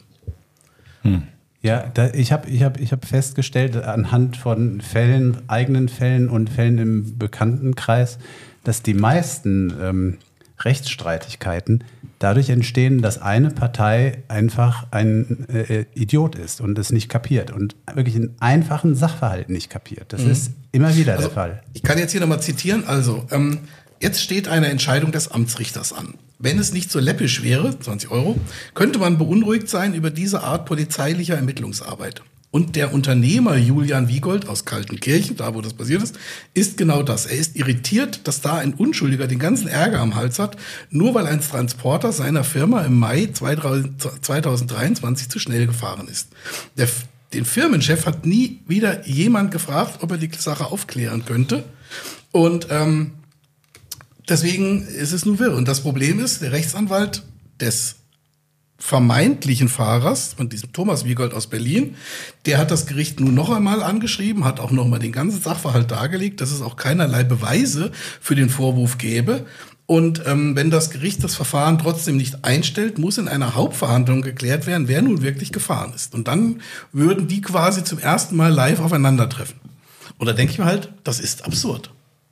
C: Ja, da, ich habe ich hab, ich hab festgestellt, anhand von Fällen, eigenen Fällen und Fällen im Bekanntenkreis, dass die meisten ähm, Rechtsstreitigkeiten dadurch entstehen, dass eine Partei einfach ein äh, Idiot ist und es nicht kapiert und wirklich einen einfachen Sachverhalt nicht kapiert. Das ist immer wieder der Fall.
F: Ich kann jetzt hier nochmal zitieren. Also, ähm, jetzt steht eine Entscheidung des Amtsrichters an. Wenn es nicht so läppisch wäre, 20 Euro, könnte man beunruhigt sein über diese Art polizeilicher Ermittlungsarbeit. Und der Unternehmer Julian Wiegold aus Kaltenkirchen, da wo das passiert ist, ist genau das. Er ist irritiert, dass da ein Unschuldiger den ganzen Ärger am Hals hat, nur weil ein Transporter seiner Firma im Mai 2023 zu schnell gefahren ist. Der, den Firmenchef hat nie wieder jemand gefragt, ob er die Sache aufklären könnte. Und ähm, deswegen ist es nur wirr. Und das Problem ist, der Rechtsanwalt des vermeintlichen Fahrers, von diesem Thomas Wiegold aus Berlin, der hat das Gericht nun noch einmal angeschrieben, hat auch noch mal den ganzen Sachverhalt dargelegt, dass es auch keinerlei Beweise für den Vorwurf gäbe. Und ähm, wenn das Gericht das Verfahren trotzdem nicht einstellt, muss in einer Hauptverhandlung geklärt werden, wer nun wirklich gefahren ist. Und dann würden die quasi zum ersten Mal live aufeinandertreffen. Und da denke ich mir halt, das ist absurd.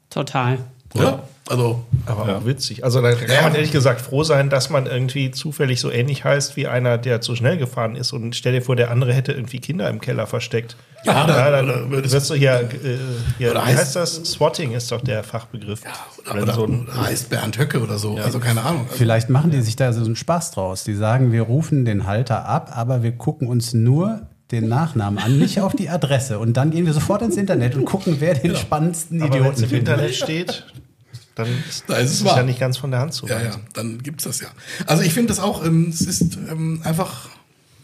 D: Total.
F: Oder? Also,
H: Aber auch witzig. Also da kann man ehrlich gesagt froh sein, dass man irgendwie zufällig so ähnlich heißt wie einer, der zu schnell gefahren ist. Und stell dir vor, der andere hätte irgendwie Kinder im Keller versteckt.
F: Ja,
H: ja
F: oder-
H: dann
F: oder
H: wirst du hier, äh, hier
F: Oder
H: wie
F: heißt-
H: heißt das? Swatting ist doch der Fachbegriff.
F: oder,
H: Wenn
F: oder,
H: so ein,
F: oder heißt Bernd Höcke oder so. Also keine Ahnung. Also,
C: Vielleicht machen die sich da so einen Spaß draus. Die sagen, wir rufen den Halter ab, aber wir gucken uns nur den Nachnamen an, nicht auf die Adresse. Und dann gehen wir sofort ins Internet und gucken, wer den spannendsten
H: aber wenn es
C: Idioten
H: im. Internet steht, dann ist,
F: Da ist es
H: ist es
F: wahr.
H: ja nicht ganz von der Hand zu
F: ja, ja,
H: weisen.
F: dann gibt's das ja. Also ich finde das auch, ähm, es ist ähm, einfach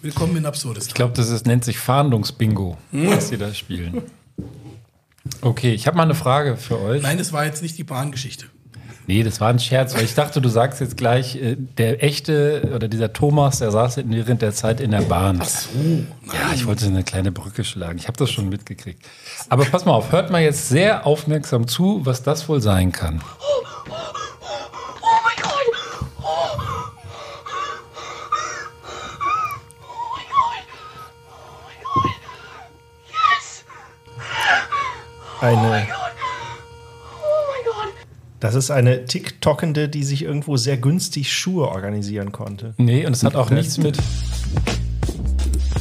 F: willkommen in Absurdes.
E: Ich glaube, das ist, nennt sich Fahndungsbingo, was sie da spielen. Okay, ich habe mal eine Frage für euch.
F: Nein, es war jetzt nicht die Bahngeschichte.
E: Nee, das war ein Scherz, weil ich dachte, du sagst jetzt gleich, äh, der echte oder dieser Thomas, der saß während der Zeit in der Bahn. Ach
F: so.
E: Ja, ich wollte so eine kleine Brücke schlagen. Ich habe das schon mitgekriegt. Aber pass mal auf, hört mal jetzt sehr aufmerksam zu, was das wohl sein kann.
G: Oh my god! Oh. Oh my god! Oh my god! Yes!
H: Eine,
G: Oh god!
H: Das ist eine TikTokende, die sich irgendwo sehr günstig Schuhe organisieren konnte.
E: Nee, und es hat auch nichts mit.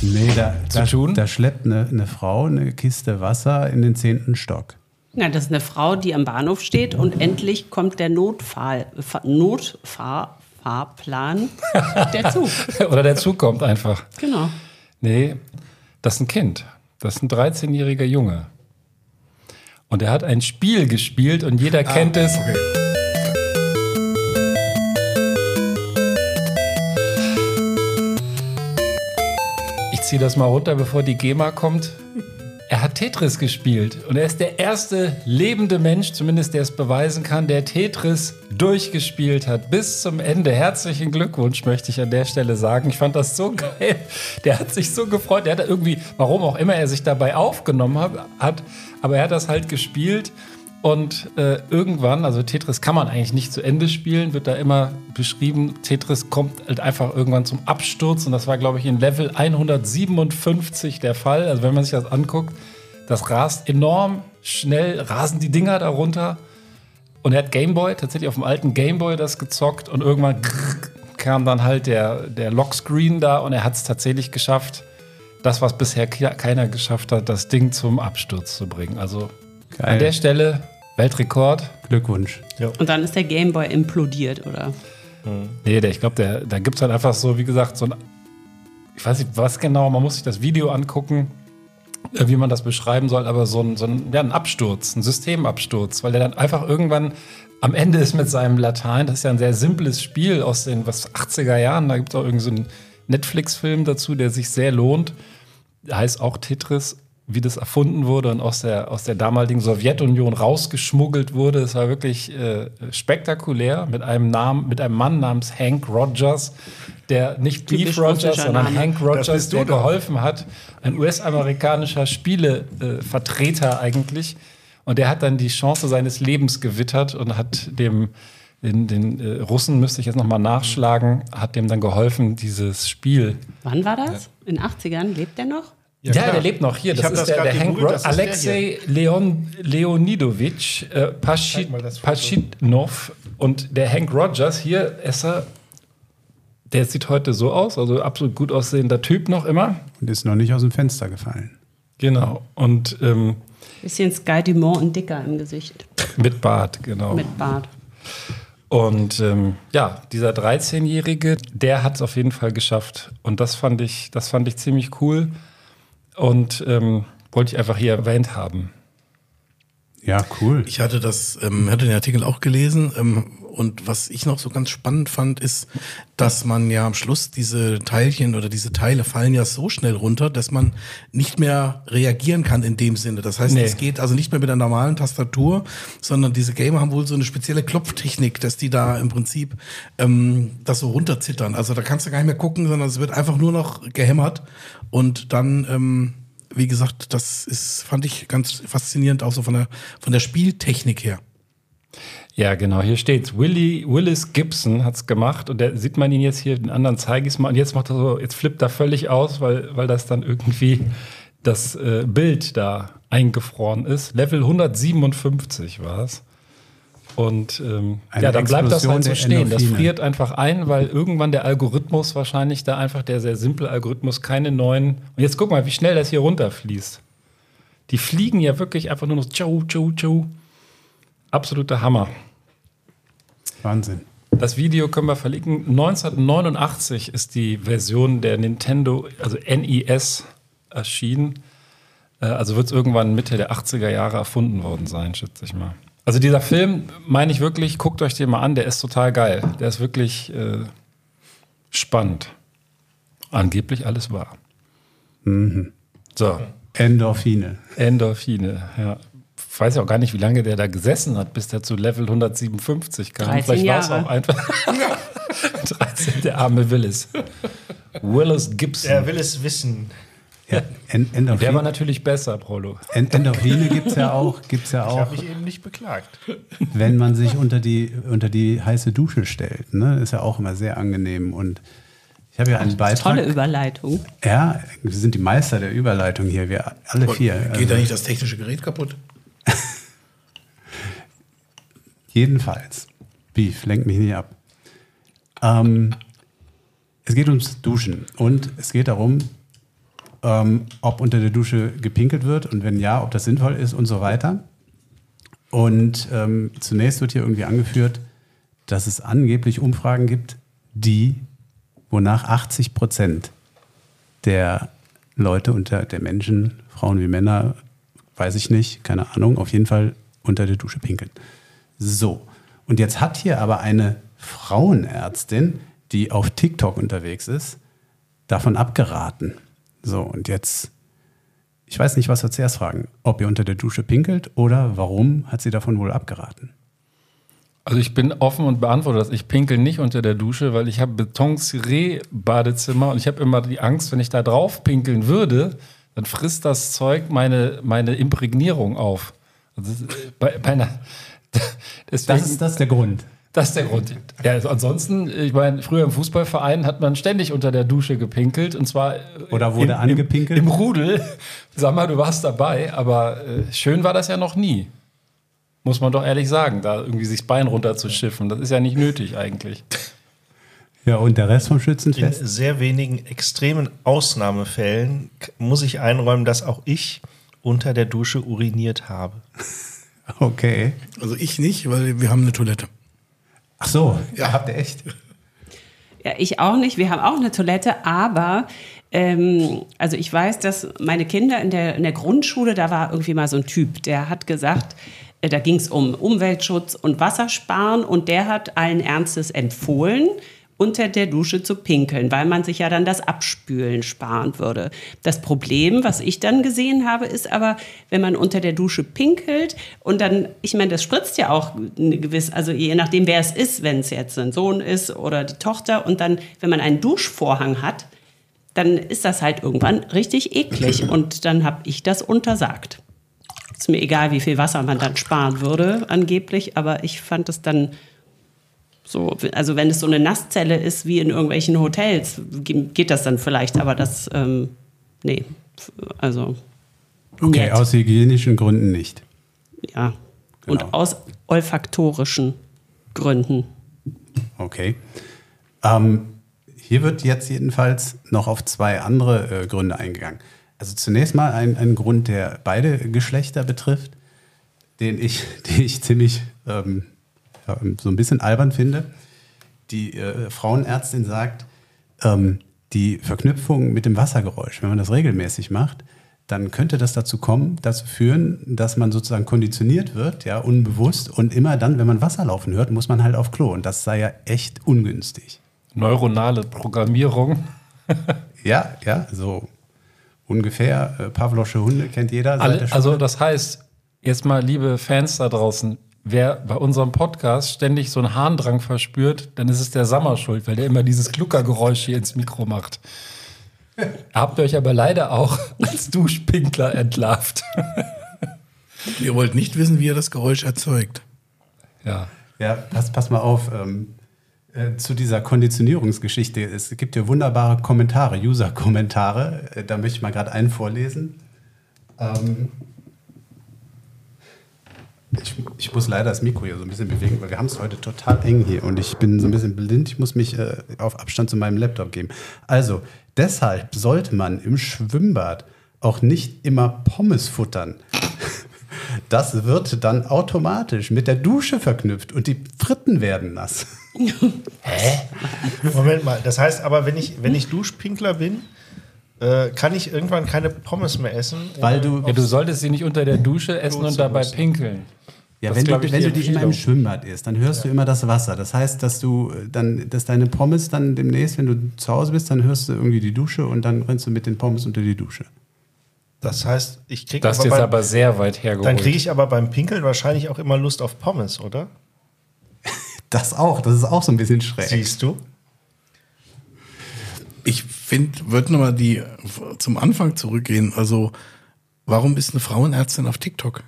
C: Nee, da,
E: Zu
C: da,
E: tun?
C: da schleppt eine, eine Frau eine Kiste Wasser in den zehnten Stock.
D: Na, das ist eine Frau, die am Bahnhof steht und endlich kommt der Notfall, Fa- Notfahrplan der Zug.
E: Oder der Zug kommt einfach.
D: Genau.
E: Nee, das ist ein Kind. Das ist ein 13-jähriger Junge. Und er hat ein Spiel gespielt und jeder kennt es.
F: Okay.
E: Ich ziehe das mal runter, bevor die GEMA kommt. Er hat Tetris gespielt und er ist der erste lebende Mensch, zumindest der es beweisen kann, der Tetris durchgespielt hat bis zum Ende. Herzlichen Glückwunsch, möchte ich an der Stelle sagen. Ich fand das so geil. Der hat sich so gefreut. Der hat irgendwie, warum auch immer er sich dabei aufgenommen hat, aber er hat das halt gespielt und äh, irgendwann, also Tetris kann man eigentlich nicht zu Ende spielen, wird da immer beschrieben, Tetris kommt halt einfach irgendwann zum Absturz und das war, glaube ich, in Level 157 der Fall. Also wenn man sich das anguckt, das rast enorm schnell, rasen die Dinger darunter. Und er hat Gameboy, tatsächlich auf dem alten Gameboy das gezockt und irgendwann kam dann halt der, der Lockscreen da und er hat es tatsächlich geschafft, das, was bisher ke- keiner geschafft hat, das Ding zum Absturz zu bringen. Also
C: Geil.
E: an der Stelle Weltrekord.
C: Glückwunsch.
D: Und dann ist der Gameboy implodiert, oder?
E: Nee, der, ich glaube, da gibt es halt einfach so, wie gesagt, so ein, ich weiß nicht, was genau, man muss sich das Video angucken, äh, wie man das beschreiben soll, aber so ein, so ein, ja, ein Absturz, ein Systemabsturz, weil der dann einfach irgendwann am Ende ist mit seinem Latein, das ist ja ein sehr simples Spiel aus den was 80er Jahren, da gibt es auch irgendeinen so einen Netflix-Film dazu, der sich sehr lohnt, der heißt auch Tetris wie das erfunden wurde und aus der, aus der damaligen Sowjetunion rausgeschmuggelt wurde. Es war wirklich äh, spektakulär mit einem Namen, mit einem Mann namens Hank Rogers, der nicht
D: Typisch
E: Beef Rogers, sondern
D: Name.
E: Hank Rogers, der geholfen hat. Ein US-amerikanischer Spielevertreter äh, Vertreter eigentlich. Und der hat dann die Chance seines Lebens gewittert und hat dem den, den äh, Russen, müsste ich jetzt nochmal nachschlagen, hat dem dann geholfen, dieses Spiel
D: Wann war das? In den 80ern? Lebt der noch?
E: Ja,
H: klar.
E: der lebt noch hier. Das ist
H: das
E: der, der Hank
H: gegoogelt,
E: Ro
H: das ist der
E: Alexei Leon, Leonidowitsch äh, Paschid. Paschidnov und der Hank Rogers hier ist er. Der sieht heute so aus, also absolut gut aussehender Typ noch immer.
C: Und ist noch nicht aus dem Fenster gefallen.
E: Genau. Und ähm,
D: Bisschen Sky Dumont und dicker im Gesicht.
E: mit Bart, genau.
D: Mit Bart.
E: Und ähm, ja, dieser 13-Jährige, der hat es auf jeden Fall geschafft. Und das fand ich, das fand ich ziemlich cool. Und ähm, wollte ich einfach hier erwähnt haben.
C: Ja, cool.
F: Ich hatte das, ähm, hatte den Artikel auch gelesen ähm, und was ich noch so ganz spannend fand, ist, dass man ja am Schluss diese Teilchen oder diese Teile fallen ja so schnell runter, dass man nicht mehr reagieren kann in dem Sinne. Das heißt,
E: Nee.
F: es geht also nicht mehr mit der normalen Tastatur, sondern diese Gamer haben wohl so eine spezielle Klopftechnik, dass die da im Prinzip ähm, das so runterzittern. Also da kannst du gar nicht mehr gucken, sondern es wird einfach nur noch gehämmert und dann ähm, wie gesagt, das ist, fand ich ganz faszinierend, auch so von der, von der Spieltechnik her.
E: Ja, genau, hier steht's. Willy, Willis Gibson hat's gemacht und der sieht man ihn jetzt hier, den anderen zeige ich es mal. Und jetzt macht er so, jetzt flippt er völlig aus, weil, weil das dann irgendwie das äh, Bild da eingefroren ist. Level 157 war es. Und ähm, ja, dann bleibt das halt so stehen. Das friert einfach ein, weil irgendwann der Algorithmus wahrscheinlich da einfach, der sehr simple Algorithmus, keine neuen. Und jetzt guck mal, wie schnell das hier runterfließt. Die fliegen ja wirklich einfach nur noch tschu, tschu, tschu. Absoluter Hammer.
C: Wahnsinn.
E: Das Video können wir verlinken. 1989 ist die Version der Nintendo, also NES, erschienen. Äh, Also wird es irgendwann Mitte der 80er Jahre erfunden worden sein, schätze ich mal. Also dieser Film, meine ich wirklich, guckt euch den mal an, der ist total geil. Der ist wirklich äh, spannend. Angeblich alles wahr. So,
C: Endorphine.
E: Endorphine, ja. Ich weiß ja auch gar nicht, wie lange der da gesessen hat, bis der zu Level 157 kam.
D: 13
E: Vielleicht war es auch einfach 13, der arme Willis. Willis Gibson.
H: Er will es wissen.
C: Ja, en
E: der war natürlich besser, Prolo.
C: en Endorphine gibt es ja auch, gibt's ja
H: Ich
C: auch
H: habe mich eben nicht beklagt.
C: wenn man sich unter die, unter die heiße Dusche stellt. Ne? Ist ja auch immer sehr angenehm. Und ich habe ja einen Beitrag.
D: Tolle Überleitung.
C: Ja, wir sind die Meister der Überleitung hier, wir alle vier.
F: Geht
C: Also
F: da nicht das technische Gerät kaputt?
C: jedenfalls. Beef, lenk mich nicht ab. Ähm, es geht ums Duschen und es geht darum, ähm, ob unter der Dusche gepinkelt wird und wenn ja, ob das sinnvoll ist und so weiter. Und ähm, zunächst wird hier irgendwie angeführt, dass es angeblich Umfragen gibt, die, wonach 80 Prozent der Leute unter der Menschen, Frauen wie Männer, weiß ich nicht, keine Ahnung, auf jeden Fall unter der Dusche pinkeln. So, und jetzt hat hier aber eine Frauenärztin, die auf TikTok unterwegs ist, davon abgeraten. So, und jetzt, ich weiß nicht, was wir zuerst fragen, ob ihr unter der Dusche pinkelt oder warum hat sie davon wohl abgeraten?
E: Also ich bin offen und beantworte das. Ich pinkel nicht unter der Dusche, weil ich habe Beton-Ciré-Badezimmer und ich habe immer die Angst, wenn ich da drauf pinkeln würde, dann frisst das Zeug meine, meine Imprägnierung auf. Also das ist- bei, bei einer, deswegen,
C: Das ist das der Grund.
E: Das ist der Grund. Ja, also ansonsten, ich meine, früher im Fußballverein hat man ständig unter der Dusche gepinkelt und zwar äh,
C: Oder wurde
E: im,
C: angepinkelt?
E: Im, Im Rudel. Sag mal, du warst dabei, aber äh, schön war das ja noch nie. Muss man doch ehrlich sagen, da irgendwie sich das Bein runterzuschiffen. Das ist ja nicht nötig eigentlich.
C: Ja, und der Rest vom
H: In
C: Schützenfest?
H: sehr wenigen extremen Ausnahmefällen muss ich einräumen, dass auch ich unter der Dusche uriniert habe.
C: Okay.
F: Also ich nicht, weil wir haben eine Toilette.
C: Ach so, ja, habt ihr echt?
D: Ja, ich auch nicht. Wir haben auch eine Toilette, aber ähm, also ich weiß, dass meine Kinder in der, in der Grundschule, da war irgendwie mal so ein Typ, der hat gesagt, äh, da ging es um Umweltschutz und Wassersparen und der hat allen Ernstes empfohlen, unter der Dusche zu pinkeln, weil man sich ja dann das Abspülen sparen würde. Das Problem, was ich dann gesehen habe, ist aber, wenn man unter der Dusche pinkelt und dann, ich meine, das spritzt ja auch eine gewisse, also je nachdem, wer es ist, wenn es jetzt ein Sohn ist oder die Tochter und dann, wenn man einen Duschvorhang hat, dann ist das halt irgendwann richtig eklig und dann habe ich das untersagt. Ist mir egal, wie viel Wasser man dann sparen würde, angeblich, aber ich fand es dann so, also wenn es so eine Nasszelle ist wie in irgendwelchen Hotels, ge- geht das dann vielleicht, aber das, ähm, nee, also
C: Okay,
D: nett.
C: aus hygienischen Gründen nicht.
D: ja.
C: Genau.
D: Und aus olfaktorischen Gründen.
C: Okay. Ähm, hier wird jetzt jedenfalls noch auf zwei andere äh, Gründe eingegangen. Also zunächst mal ein, ein Grund, der beide Geschlechter betrifft, den ich, den ich ziemlich ähm, ja, so ein bisschen albern finde. Die äh, Frauenärztin sagt, ähm, die Verknüpfung mit dem Wassergeräusch, wenn man das regelmäßig macht, dann könnte das dazu kommen, dazu führen, dass man sozusagen konditioniert wird, ja, unbewusst. Und immer dann, wenn man Wasser laufen hört, muss man halt auf Klo. Und das sei ja echt ungünstig.
E: Neuronale Programmierung.
C: Ja, ja, so ungefähr. Äh, Pavlosche Hunde kennt jeder.
E: Alle, also das heißt, jetzt mal liebe Fans da draußen, wer bei unserem Podcast ständig so einen Harndrang verspürt, dann ist es der Sammer schuld, weil der immer dieses Gluckergeräusch hier ins Mikro macht. Habt ihr euch aber leider auch als Duschpinkler entlarvt.
F: Ihr wollt nicht wissen, wie ihr das Geräusch erzeugt.
E: Ja.
C: Ja, pass, pass mal auf. Ähm, äh, zu dieser Konditionierungsgeschichte. Es gibt ja wunderbare Kommentare, User-Kommentare. Äh, da möchte ich mal gerade einen vorlesen. Ähm, ich, ich muss leider das Mikro hier so ein bisschen bewegen, weil wir haben es heute total eng hier und ich bin so ein bisschen blind. Ich muss mich äh, auf Abstand zu meinem Laptop geben. Also, deshalb sollte man im Schwimmbad auch nicht immer Pommes futtern. Das wird dann automatisch mit der Dusche verknüpft und die Fritten werden nass.
H: Moment mal, das heißt aber, wenn ich, wenn ich Duschpinkler bin, äh, kann ich irgendwann keine Pommes mehr essen.
C: Weil du,
E: ja, du solltest sie nicht unter der Dusche essen und dabei
H: müssen.
E: pinkeln.
C: ja,
E: das
C: wenn,
E: ist,
C: du, wenn du die immer im
E: Empfehlung.
C: Schwimmbad isst, dann hörst du immer das Wasser. Das heißt, dass du äh, dann, dass deine Pommes dann demnächst, wenn du zu Hause bist, dann hörst du irgendwie die Dusche und dann rennst du mit den Pommes unter die Dusche.
H: Das heißt, ich kriege
E: Das ist
H: aber,
E: jetzt
H: beim-
E: aber sehr weit hergeholt.
H: dann kriege ich aber beim Pinkeln wahrscheinlich auch immer Lust auf Pommes, oder?
C: Das auch, das ist auch so ein bisschen schräg.
H: Siehst du?
F: Ich finde, würde nochmal die zum Anfang zurückgehen. Also, warum ist eine Frauenärztin auf TikTok?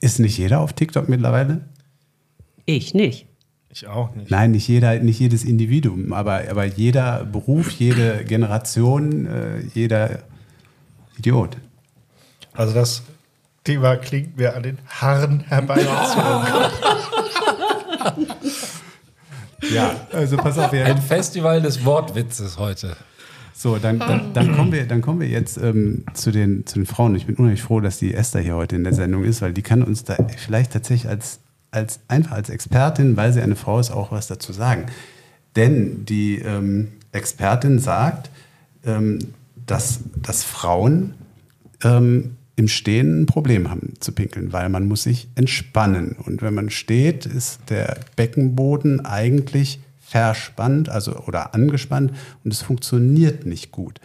C: Ist nicht jeder auf TikTok mittlerweile?
D: Ich nicht.
H: Ich auch nicht.
C: Nein, nicht jeder, nicht jedes Individuum, aber, aber jeder Beruf, jede Generation, äh, jeder Idiot.
H: Also das Thema klingt mir an den Haaren herbeigezogen.
C: Ja, also pass auf, wir,
E: Ein Festival des Wortwitzes heute.
C: So, dann, dann, dann, kommen wir, dann kommen wir jetzt ähm, zu, den, zu den Frauen. Ich bin unheimlich froh, dass die Esther hier heute in der Sendung ist, weil die kann uns da vielleicht tatsächlich als, als einfach als Expertin, weil sie eine Frau ist, auch was dazu sagen. Denn die ähm, Expertin sagt, ähm, dass, dass Frauen ähm, im Stehen ein Problem haben zu pinkeln, weil man muss sich entspannen. Und wenn man steht, ist der Beckenboden eigentlich verspannt, also oder angespannt und es funktioniert nicht gut.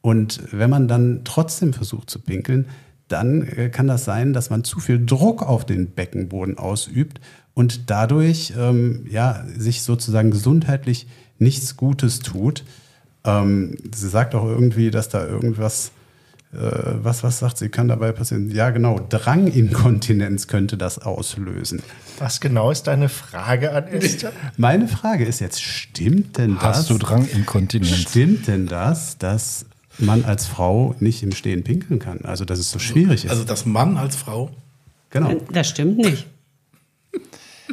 C: Und wenn man dann trotzdem versucht zu pinkeln, dann äh, kann das sein, dass man zu viel Druck auf den Beckenboden ausübt und dadurch ähm, ja, sich sozusagen gesundheitlich nichts Gutes tut. Ähm, sie sagt auch irgendwie, dass da irgendwas, was, was sagt sie, kann dabei passieren? Ja, genau, Dranginkontinenz könnte das auslösen.
H: Was genau ist deine Frage an Esther?
C: Meine Frage ist jetzt, stimmt denn das?
E: Hast du Dranginkontinenz?
C: Stimmt denn das, dass man als Frau nicht im Stehen pinkeln kann? Also, dass es so schwierig ist.
F: Also, dass Mann als Frau.
C: genau.
D: Das stimmt nicht.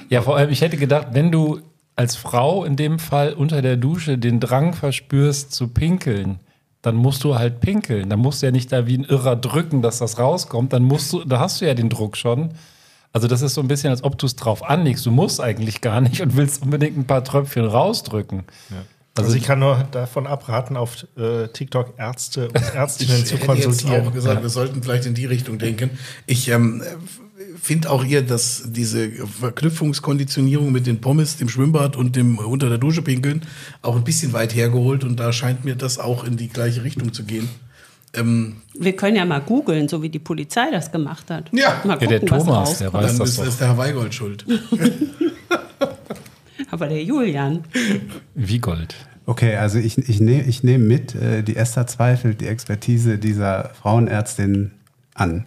E: Ja, vor allem, ich hätte gedacht, wenn du als Frau in dem Fall unter der Dusche den Drang verspürst zu pinkeln, dann musst du halt pinkeln. Dann musst du ja nicht da wie ein Irrer drücken, dass das rauskommt. Dann musst du, da hast du ja den Druck schon. Also das ist so ein bisschen, als ob du es drauf anlegst. Du musst eigentlich gar nicht und willst unbedingt ein paar Tröpfchen rausdrücken.
H: Also ich kann nur davon abraten, auf äh, TikTok Ärzte und Ärztinnen zu
F: hätte jetzt
H: konsultieren.
F: auch gesagt, wir sollten vielleicht in die Richtung denken. Ich ähm, finde auch ihr, dass diese Verknüpfungskonditionierung mit den Pommes, dem Schwimmbad und dem unter der Dusche pinkeln auch ein bisschen weit hergeholt und da scheint mir das auch in die gleiche Richtung zu gehen. Ähm,
D: Wir können ja mal googeln, so wie die Polizei das gemacht hat.
F: Ja.
D: mal
E: Ja, der
D: gucken, was
E: Thomas, der weiß
F: dann
E: das
F: ist,
E: doch.
F: ist der Herr Weigold schuld.
D: Aber der Julian.
E: Wie Gold.
C: Okay, also ich, ich nehme ich nehm mit, äh, die Esther zweifelt die Expertise dieser Frauenärztin an.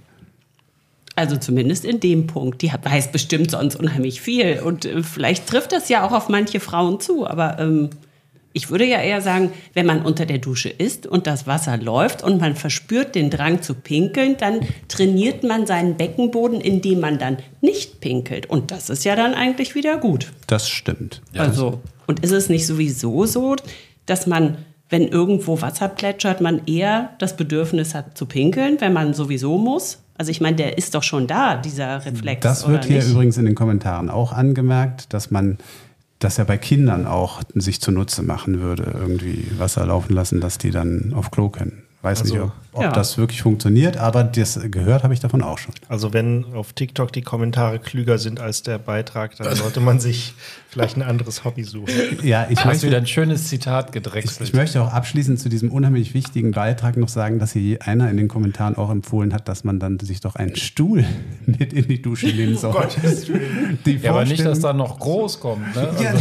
D: Also zumindest in dem Punkt. Die hat, weiß bestimmt sonst unheimlich viel. Und äh, vielleicht trifft das ja auch auf manche Frauen zu. Aber ähm, ich würde ja eher sagen, wenn man unter der Dusche ist und das Wasser läuft und man verspürt den Drang zu pinkeln, dann trainiert man seinen Beckenboden, indem man dann nicht pinkelt. Und das ist ja dann eigentlich wieder gut.
C: Das stimmt.
D: also, und ist es nicht sowieso so, dass man, wenn irgendwo Wasser plätschert, man eher das Bedürfnis hat zu pinkeln, wenn man sowieso muss? Also ich meine, der ist doch schon da, dieser Reflex.
C: Das wird
D: oder
C: hier
D: nicht?
C: übrigens in den Kommentaren auch angemerkt, dass man das ja bei Kindern auch sich zunutze machen würde, irgendwie Wasser laufen lassen, dass die dann auf Klo können. Weiß
H: Also,
C: nicht, ob, ob
D: ja.
C: das wirklich funktioniert, aber das gehört habe ich davon auch schon.
H: Also wenn auf TikTok die Kommentare klüger sind als der Beitrag, dann sollte man sich vielleicht ein anderes Hobby suchen.
C: Ja, ich
E: Du hast
C: möchte,
E: wieder ein schönes Zitat
C: ich,
E: gedrechselt.
C: ich möchte auch abschließend zu diesem unheimlich wichtigen Beitrag noch sagen, dass hier einer in den Kommentaren auch empfohlen hat, dass man dann sich doch einen Stuhl mit in die Dusche nehmen soll. Die
E: ja, aber nicht, dass da noch groß kommt. Ne?
C: Ja,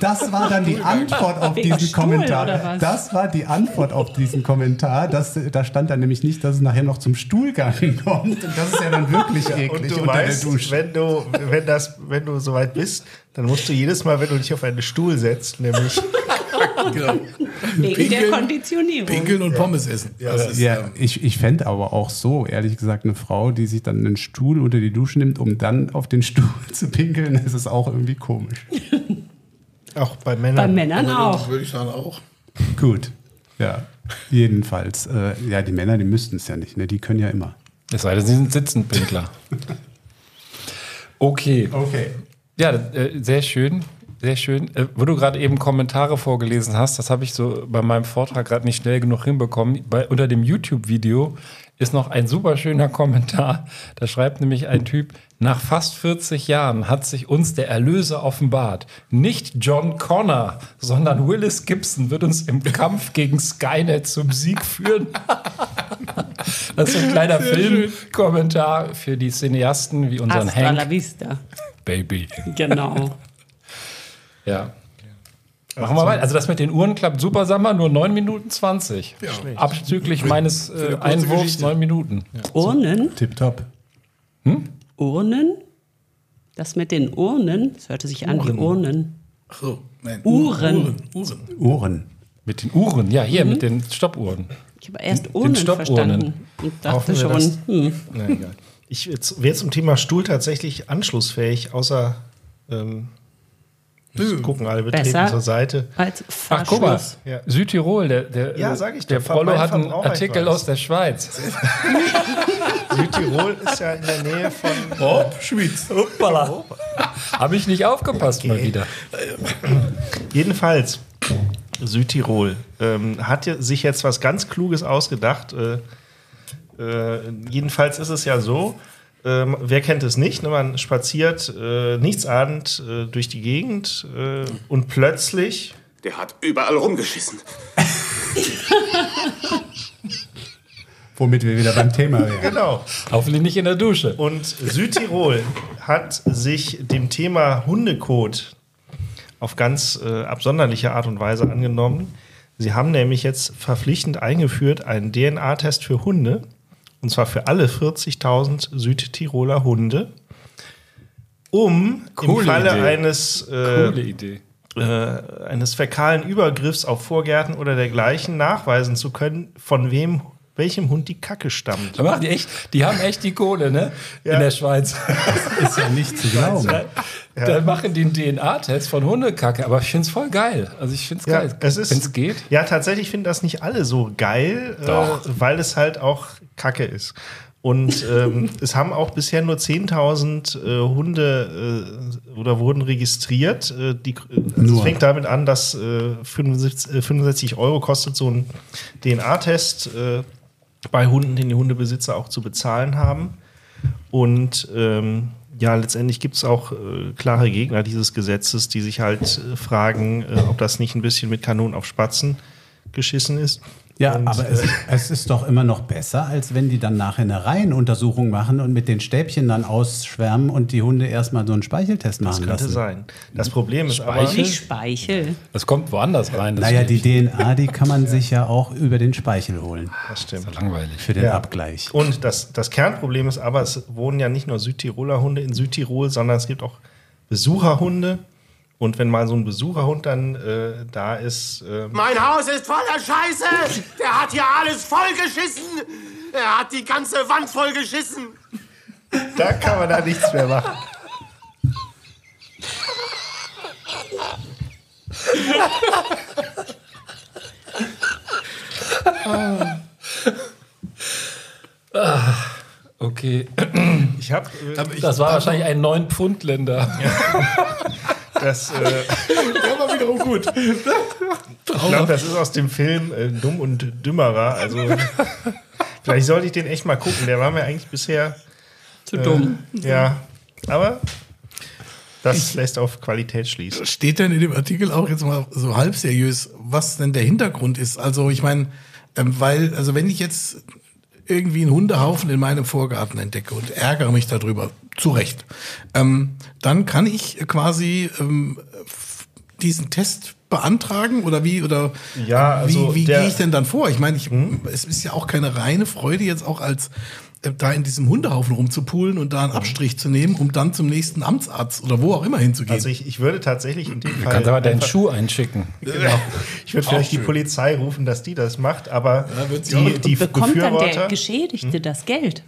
C: das war dann die Antwort auf diesen
D: Stuhl,
C: Kommentar. Das war die Antwort auf diesen Kommentar. Das, da stand dann nämlich nicht, dass es nachher noch zum Stuhlgang kommt. Und das ist ja dann wirklich eklig
H: Und du
C: unter
H: weißt,
C: der Dusche.
H: wenn du, wenn, das, wenn du soweit bist, dann musst du jedes Mal, wenn du dich auf einen Stuhl setzt, nämlich
F: genau.
D: Wegen der
F: Pinkeln-
D: Konditionierung.
F: Pinkeln und Pommes essen. Das ist,
C: Ja,
F: ähm,
C: ich, ich fände aber auch so, ehrlich gesagt, eine Frau, die sich dann einen Stuhl unter die Dusche nimmt, um dann auf den Stuhl zu pinkeln, das ist auch irgendwie komisch.
H: auch bei
D: Bei
H: Männern.
D: Männern auch.
F: Würde ich sagen auch.
C: Gut, ja, jedenfalls. Äh, ja, die Männer, die müssten es ja nicht, ne? die können ja immer.
E: Es sei denn, sie sind Sitzenpinkler. Okay.
C: Okay.
E: Ja, äh, sehr schön. Sehr schön. Äh, wo du gerade eben Kommentare vorgelesen hast, das habe ich so bei meinem Vortrag gerade nicht schnell genug hinbekommen. Bei, unter dem YouTube-Video ist noch ein super schöner Kommentar. Da schreibt nämlich ein Typ, nach fast 40 Jahren hat sich uns der Erlöser offenbart. Nicht John Connor, sondern Willis Gibson wird uns im Kampf gegen Skynet zum Sieg führen. Das ist ein kleiner Filmkommentar für die Cineasten wie unseren
D: Hasta la
E: Hank.
D: vista.
E: Baby.
D: Genau.
E: Ja. Machen wir weiter. Also das mit den Uhren klappt super, sag mal, nur 9 Minuten 20. Abzüglich meines äh, Einwurfs
F: Geschichte.
E: 9 Minuten.
D: Urnen?
C: Tipptopp.
D: Urnen? Das mit den Urnen, das hörte sich an wie Urnen.
F: Ach so, nein.
D: Uhren.
F: Uhren. Uhren.
E: Mit den Uhren, ja, hier, mit den Stoppuhren.
D: Ich habe erst Urnen verstanden und dachte schon, hm,
H: Na, egal. Ich jetzt- wäre zum Thema Stuhl tatsächlich anschlussfähig, außer ähm,
F: Nö.
H: gucken alle betreten
D: Besser.
H: zur Seite.
D: als
E: Ach, guck mal.
H: Ja.
E: Südtirol, der, der,
H: Ja, sag ich
E: der
H: doch,
E: Prollo hat einen Artikel aus der Schweiz.
H: Südtirol ist ja in der Nähe von.
E: Oh, Schweiz. Hoppala. Habe ich nicht aufgepasst mal wieder.
H: Jedenfalls, Südtirol ähm, hat sich jetzt was ganz Kluges ausgedacht. Äh, äh, jedenfalls ist es ja so, ähm, wer kennt es nicht, ne? man spaziert äh, nichtsahnend äh, durch die Gegend äh, und plötzlich
A: Der hat überall rumgeschissen.
C: Womit wir wieder beim Thema wären.
H: Genau.
E: Hoffentlich nicht in der Dusche.
H: Und Südtirol hat sich dem Thema Hundekot auf ganz äh, absonderliche Art und Weise angenommen. Sie haben nämlich jetzt verpflichtend eingeführt einen DNA-Test für Hunde. Und zwar für alle 40.000 Südtiroler Hunde. Um im
E: Coole
H: Falle
E: Idee.
H: eines, äh,
E: Coole Idee.
H: äh, eines fäkalen Übergriffs auf Vorgärten oder dergleichen nachweisen zu können, von wem, welchem Hund die Kacke stammt.
E: Da machen die echt, die haben echt die Kohle, ne?
H: Ja.
E: In der Schweiz.
C: Ist ja nicht zu glauben.
E: Da machen die einen DNA-Test von Hundekacke, aber ich finde es voll geil. Also ich finde es
H: Ja,
E: geil.
H: es ist,
E: Wenn es geht.
H: Ja, tatsächlich finden das nicht alle so geil, äh, weil es halt auch Kacke ist. Und ähm, es haben auch bisher nur 10.000 äh, Hunde äh, oder wurden registriert. Äh, die, äh, also es fängt damit an, dass äh, 65, äh, 65 Euro kostet so ein DNA-Test äh, bei Hunden, den die Hundebesitzer auch zu bezahlen haben. Und ähm, ja, letztendlich gibt es auch äh, klare Gegner dieses Gesetzes, die sich halt äh, fragen, äh, ob das nicht ein bisschen mit Kanonen auf Spatzen geschissen ist.
C: Ja,
H: Und,
C: aber es,
H: äh,
C: es ist doch immer noch besser, als wenn die dann nachher eine Reihenuntersuchung machen und mit den Stäbchen dann ausschwärmen und die Hunde erstmal so einen Speicheltest
H: das
C: machen
H: könnte
C: lassen.
H: sein. Das Problem ist aber,
E: Speichel?
D: Nicht Speichel.
E: Das kommt woanders rein. das
C: Naja, die. DNA, die kann man sich ja auch über den Speichel holen
H: das stimmt.
E: Langweilig.
C: für den
H: Ja.
C: Abgleich.
H: Und das, das Kernproblem ist aber, es wohnen ja nicht nur Südtiroler Hunde in Südtirol, sondern es gibt auch Besucherhunde. Und wenn mal so ein Besucherhund dann äh, da ist, ähm,
A: Mein Haus ist voller Scheiße. Der hat hier alles vollgeschissen. Er hat die ganze Wand vollgeschissen.
H: da kann man da nichts mehr machen.
E: Okay.
H: Ich habe
F: Aber ich,
E: Das war wahrscheinlich ein 9 Pfund Länder.
H: Das, äh,
F: der war wiederum gut.
H: ich glaube, das ist aus dem Film äh, Dumm und Dümmerer. Also vielleicht sollte ich den echt mal gucken. Der war mir eigentlich bisher
D: Zu dumm.
H: ja, aber das lässt auf Qualität schließen.
F: Steht denn in dem Artikel auch jetzt mal so halb seriös, was denn der Hintergrund ist? Also ich meine, ähm, weil, also wenn ich jetzt irgendwie einen Hundehaufen in meinem Vorgarten entdecke und ärgere mich darüber, zu Recht, ähm, dann kann ich quasi ähm, diesen Test beantragen oder wie oder
H: Ja, also
F: wie, wie gehe ich denn dann vor? Ich meine, ich, es ist ja auch keine reine Freude jetzt auch als äh, da in diesem Hundehaufen rumzupulen und da einen Abstrich zu nehmen, um dann zum nächsten Amtsarzt oder wo auch immer hinzugehen.
H: Also ich, ich würde tatsächlich in dem
E: Du
H: Fall.
E: kannst aber deinen Schuh einschicken.
H: Genau. Ich würde vielleicht die
F: schön.
H: Polizei rufen, dass die das macht, aber
F: auch-
H: die, die
D: Bekommt dann der
H: Befürworter. Hm?
D: Geschädigte das Geld?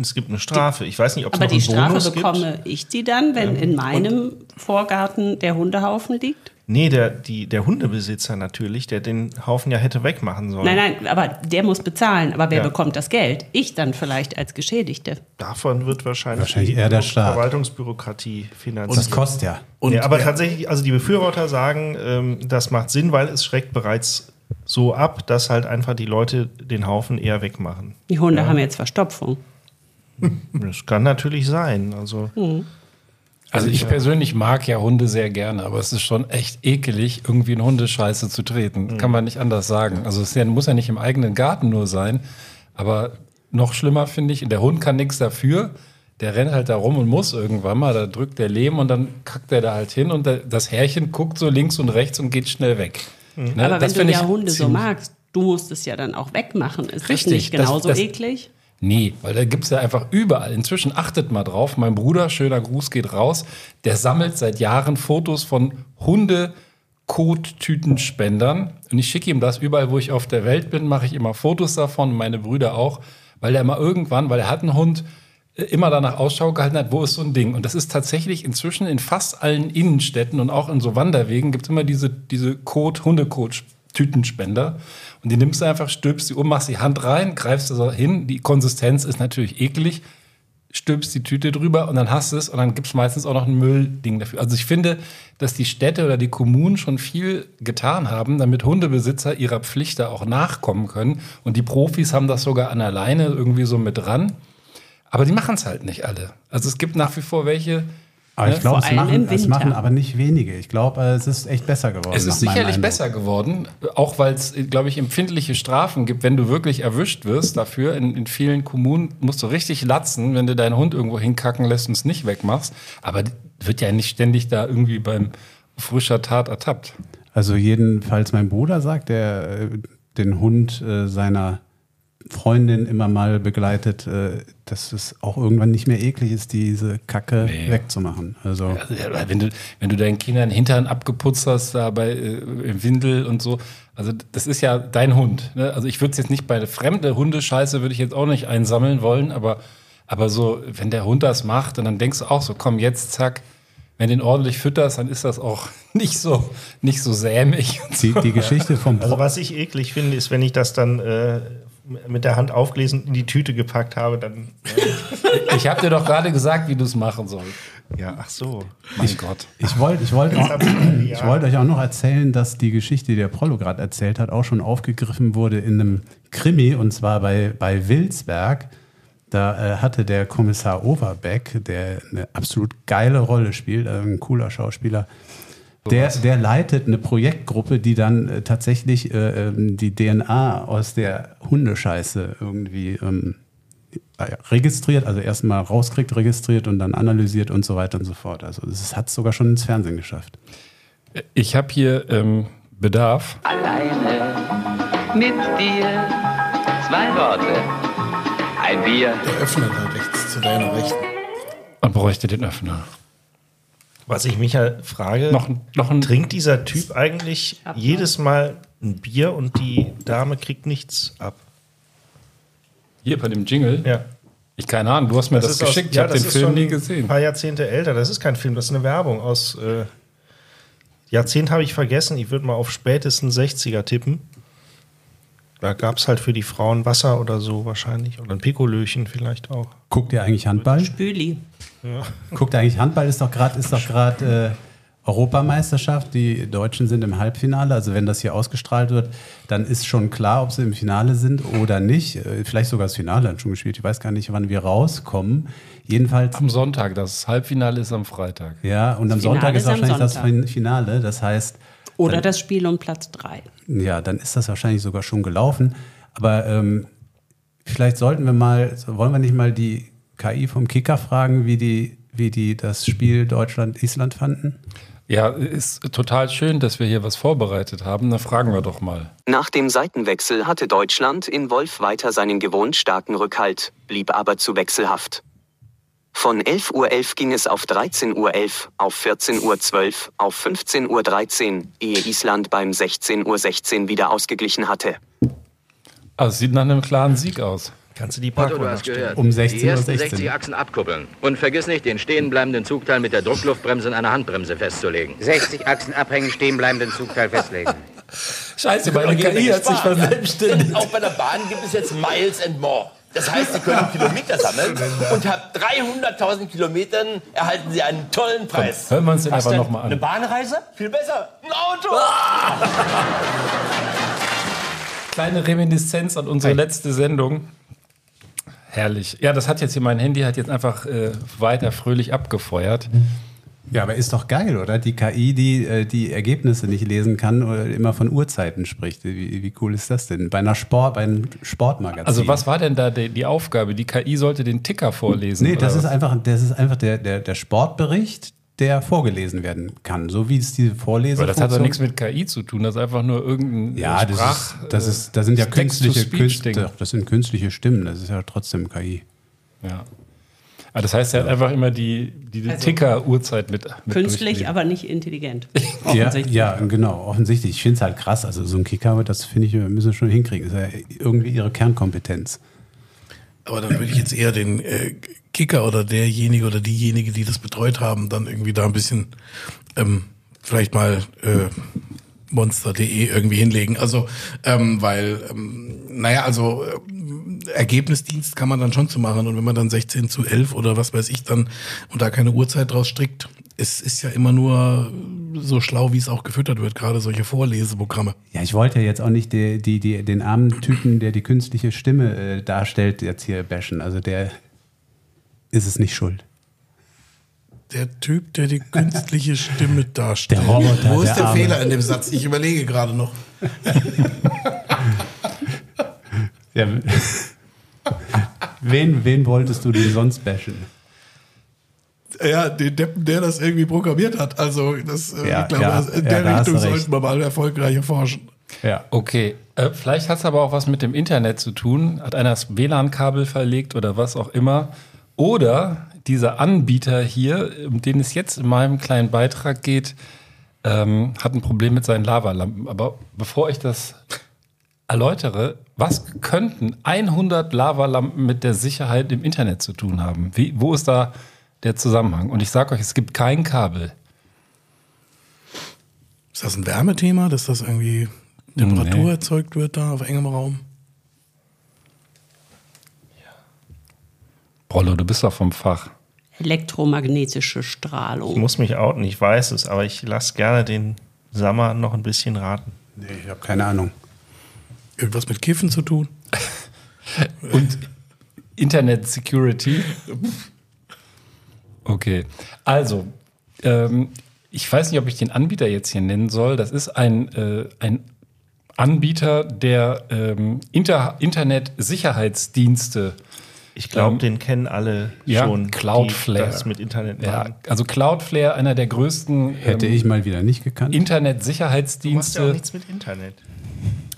H: Es gibt eine Strafe. Ich weiß nicht, ob es
D: Aber
H: noch
D: die
H: einen
D: Strafe
H: Bonus gibt.
D: bekomme ich die dann, wenn in meinem Vorgarten der Hundehaufen liegt?
H: Nee, der, die, der Hundebesitzer natürlich, der den Haufen ja hätte wegmachen sollen.
D: Nein, nein, aber der muss bezahlen. Aber wer
H: Ja.
D: bekommt das Geld? Ich dann vielleicht als Geschädigte.
H: Davon wird wahrscheinlich,
C: Wahrscheinlich
H: die
C: eher der Staat.
H: Verwaltungsbürokratie finanziert.
C: Das kostet ja.
F: Und
H: ja, aber
F: ja,
H: tatsächlich, also die Befürworter sagen, ähm, das macht Sinn, weil es schreckt bereits so ab, dass halt einfach die Leute den Haufen eher wegmachen.
D: Die Hunde haben jetzt Verstopfung.
H: Das kann natürlich sein. Also
E: Also ich persönlich mag ja Hunde sehr gerne, aber es ist schon echt ekelig, irgendwie in Hundescheiße zu treten. Kann man nicht anders sagen. Also es muss ja nicht im eigenen Garten nur sein, aber noch schlimmer finde ich, der Hund kann nichts dafür. Der rennt halt da rum und muss irgendwann mal, da drückt der Lehm und dann kackt er da halt hin und das Härchen guckt so links und rechts und geht schnell weg. Ne,
D: aber wenn
E: das
D: du
E: finde
D: ja Hunde so magst, du musst es ja dann auch wegmachen. Ist
E: Richtig,
D: das nicht
E: das-
D: genauso
E: das-
D: eklig?
E: Nee, weil da gibt's ja einfach überall. Inzwischen achtet mal drauf. Mein Bruder, schöner Gruß geht raus, der sammelt seit Jahren Fotos von Hunde. Kottütenspendern. Und ich schicke ihm das überall, wo ich auf der Welt bin, mache ich immer Fotos davon, meine Brüder auch, weil er immer irgendwann, weil er hat einen Hund, äh, immer danach Ausschau gehalten hat, wo ist so ein Ding. Und das ist tatsächlich inzwischen in fast allen Innenstädten und auch in so Wanderwegen gibt es immer diese, diese Kot, Hundekot-Tütenspender. Und die nimmst du einfach, stülpst die um, machst die Hand rein, greifst du so hin. Die Konsistenz ist natürlich eklig, stülpst die Tüte drüber und dann hast du es und dann gibt es meistens auch noch ein Müllding dafür. Also ich finde, dass die Städte oder die Kommunen schon viel getan haben, damit Hundebesitzer ihrer Pflicht da auch nachkommen können. Und die Profis haben das sogar an der Leine irgendwie so mit dran. Aber die machen es halt nicht alle. Also es gibt nach wie vor welche.
C: Aber ich
E: ne?
C: glaube, es machen, es machen aber nicht wenige. Ich glaube, es ist echt besser geworden.
E: Es ist sicherlich besser geworden, auch weil es, glaube ich, empfindliche Strafen gibt, wenn du wirklich erwischt wirst dafür. In, in vielen Kommunen musst du richtig latzen, wenn du deinen Hund irgendwo hinkacken lässt und es nicht wegmachst. Aber wird ja nicht ständig da irgendwie beim frischer Tat ertappt.
C: Also jedenfalls mein Bruder sagt, der äh, den Hund äh, seiner Freundin immer mal begleitet, äh, dass es auch irgendwann nicht mehr eklig ist, diese Kacke
E: Nee.
C: wegzumachen. Also
E: Also, wenn, du, wenn du deinen Kindern den Hintern abgeputzt hast, da bei äh, im Windel und so, also das ist ja dein Hund. Ne? Also ich würde es jetzt nicht bei fremde Hundescheiße würde ich jetzt auch nicht einsammeln wollen, aber, aber so, wenn der Hund das macht, und dann denkst du auch so, komm jetzt, zack, wenn du den ordentlich fütterst, dann ist das auch nicht so, nicht so sämig.
C: die,
E: so.
C: die Geschichte vom
H: Also was ich eklig finde, ist, wenn ich das dann äh, mit der Hand aufgelesen in die Tüte gepackt habe, dann.
E: Ich habe dir doch gerade gesagt, wie du es machen sollst.
H: ja, ach so.
E: Mein Gott.
C: Ich wollte ich wollt,
H: ich
C: ich
H: Jahre.
C: wollt euch auch noch erzählen, dass die Geschichte, die der Prollo gerade erzählt hat, auch schon aufgegriffen wurde in einem Krimi und zwar bei, bei Wilsberg. Da äh, hatte der Kommissar Overbeck, der eine absolut geile Rolle spielt, äh, ein cooler Schauspieler, der, der leitet eine Projektgruppe, die dann äh, tatsächlich äh, ähm, die DNA aus der Hundescheiße irgendwie ähm, äh, registriert, also erstmal rauskriegt, registriert und dann analysiert und so weiter und so fort. Also es hat sogar schon ins Fernsehen geschafft.
E: Ich habe hier ähm, Bedarf.
J: Alleine mit dir. Zwei Worte. Ein Bier.
F: Der Öffner da rechts zu deiner Rechten.
E: Man bräuchte den Öffner.
H: Was ich mich halt frage,
E: Noch, ein- noch ein
H: trinkt dieser Typ eigentlich jedes Mal ein Bier und die Dame kriegt nichts ab?
E: hier bei dem Jingle.
H: Ja.
E: Ich keine Ahnung, du hast mir das,
H: aus-
E: geschickt.
H: ja,
E: ich habe
H: das
E: den
H: ist
E: Film
H: schon
E: nie
H: Ein
E: gesehen.
H: paar Jahrzehnte älter. Das ist kein Film, das ist eine Werbung aus. Äh, Jahrzehnt habe ich vergessen. Ich würde mal auf spätesten 60er tippen. Da gab es halt für die Frauen Wasser oder so wahrscheinlich. Oder ein Pikolöchen vielleicht auch.
C: Guckt ihr eigentlich Handball?
D: Spüli.
C: Guckt ihr eigentlich Handball? Ist doch gerade ist doch gerade äh, Europameisterschaft. Die Deutschen sind im Halbfinale. Also wenn das hier ausgestrahlt wird, dann ist schon klar, ob sie im Finale sind oder nicht. Äh, vielleicht sogar das Finale hat schon gespielt. Ich weiß gar nicht, wann wir rauskommen. Jedenfalls.
E: Am Sonntag, das Halbfinale ist am Freitag.
C: Ja, und am
D: Das Finale
C: Sonntag ist wahrscheinlich das
D: Sonntag.
C: Fin- Finale. Das heißt,
D: Oder das Spiel um Platz drei.
C: ja, dann ist das wahrscheinlich sogar schon gelaufen. Aber ähm, vielleicht sollten wir mal, wollen wir nicht mal die KI vom Kicker fragen, wie die, wie die das Spiel Deutschland-Island fanden?
E: Ja, ist total schön, dass wir hier was vorbereitet haben. Dann fragen wir doch mal.
K: Nach dem Seitenwechsel hatte Deutschland in Wolf weiter seinen gewohnt starken Rückhalt, blieb aber zu wechselhaft. Von 11.11 Uhr ging es auf 13.11 Uhr, auf 14.12 Uhr, auf 15.13 Uhr, ehe Island beim 16.16 Uhr wieder ausgeglichen hatte.
E: Also, es sieht nach einem klaren Sieg aus.
H: Kannst du die
L: Otto,
H: Parkuhr.
C: Um 16.16
L: Die ersten
C: Uhr.
L: 60 Achsen abkuppeln. Und vergiss nicht, den stehenbleibenden Zugteil mit der Druckluftbremse in einer Handbremse festzulegen.
M: 60 Achsen abhängen, stehen bleibenden Zugteil festlegen.
E: Scheiße, meine KI hat sich verselbstständigt.
N: Auch bei der Bahn gibt es jetzt Miles and More. Das heißt, Sie können Kilometer sammeln und ab 300.000 Kilometern erhalten Sie einen tollen Preis.
E: Hören wir uns den einfach nochmal
N: Eine
E: an.
N: Bahnreise? Viel besser. Ein Auto.
E: Kleine Reminiszenz an unsere letzte Sendung. Herrlich. Ja, das hat jetzt hier, mein Handy hat jetzt einfach äh, weiter fröhlich abgefeuert.
C: Ja, aber ist doch geil, oder? Die KI, die äh, die Ergebnisse nicht lesen kann oder immer von Uhrzeiten spricht. Wie, wie cool ist das denn? Bei einer Sport, bei einem Sportmagazin.
E: Also was war denn da die, die Aufgabe? Die KI sollte den Ticker vorlesen.
C: Nee, das
E: oder
C: ist
E: was?
C: einfach, das ist einfach der, der, der Sportbericht, der vorgelesen werden kann. So wie es diese Vorlese
E: Aber das hat doch nichts mit KI zu tun. Das ist einfach nur irgendein
C: Ja, das
E: Sprach,
C: ist, das ist, da sind ja
E: äh,
C: künstliche, Künste, das sind künstliche Stimmen. Das ist ja trotzdem KI.
E: Ja. Aber das heißt, er hat einfach immer die, die,
D: Also,
E: Ticker-Uhrzeit mit, mit
D: Künstlich, aber nicht intelligent.
C: Ja, ja, genau, offensichtlich. Ich finde es halt krass. Also so ein Kicker, das finde ich, wir müssen schon hinkriegen. Das ist ja irgendwie ihre Kernkompetenz.
F: Aber dann würde ich jetzt eher den äh, Kicker oder derjenige oder diejenige, die das betreut haben, dann irgendwie da ein bisschen ähm, vielleicht mal äh, monster.de irgendwie hinlegen. Also, ähm, weil, ähm, naja, also äh, Ergebnisdienst kann man dann schon zu machen. Und wenn man dann 16 zu 11 oder was weiß ich dann und da keine Uhrzeit draus strickt, es ist ja immer nur so schlau, wie es auch gefüttert wird, gerade solche Vorleseprogramme.
C: Ja, ich wollte ja jetzt auch nicht die, die, die, den armen Typen, der die künstliche Stimme äh, darstellt, jetzt hier bashen. Also der ist es nicht schuld.
F: Der Typ, der die künstliche Stimme darstellt.
C: Der Roboter,
F: Wo ist
C: der
F: der. Fehler in dem Satz? Ich überlege gerade noch.
C: Ja. wen, wen wolltest du denn sonst bashen?
F: Ja, den Deppen, der das irgendwie programmiert hat. Also, das, äh,
C: Ja,
F: ich glaube,
C: ja,
F: das- in
C: ja,
F: der
C: du
F: Richtung sollten wir mal erfolgreicher forschen.
C: Ja.
E: Okay, äh, vielleicht hat es aber auch was mit dem Internet zu tun. Hat einer das WLAN-Kabel verlegt oder was auch immer. Oder dieser Anbieter hier, um den es jetzt in meinem kleinen Beitrag geht, ähm, hat ein Problem mit seinen Lavalampen. Aber bevor ich das erläutere, was könnten 100 Lavalampen mit der Sicherheit im Internet zu tun haben? Wie, wo ist da der Zusammenhang? Und ich sage euch, es gibt kein Kabel.
F: Ist das ein Wärmethema, dass das irgendwie Temperatur
E: Nee.
F: erzeugt wird da auf engem Raum?
E: Rollo, du bist doch vom Fach.
D: Elektromagnetische
H: Ich
D: Strahlung.
H: muss mich outen, ich weiß es, aber ich lasse gerne den Sammer noch ein bisschen raten.
C: Nee, ich habe keine Ahnung.
F: Irgendwas mit Kiffen zu tun?
E: Und Internet Security. Okay, also ähm, ich weiß nicht, ob ich den Anbieter jetzt hier nennen soll. Das ist ein, äh, ein Anbieter, der ähm, Inter Internet-Sicherheitsdienste.
H: Ich glaube,
E: ähm,
H: den kennen alle
E: ja,
H: schon.
E: Cloudflare.
H: Die das mit Internet
E: Ja,
H: machen.
E: also Cloudflare, einer der größten
C: Hätte
E: ähm,
C: ich mal wieder nicht gekannt.
H: Du machst ja auch
E: Internet-Sicherheitsdienste.
H: nichts mit Internet.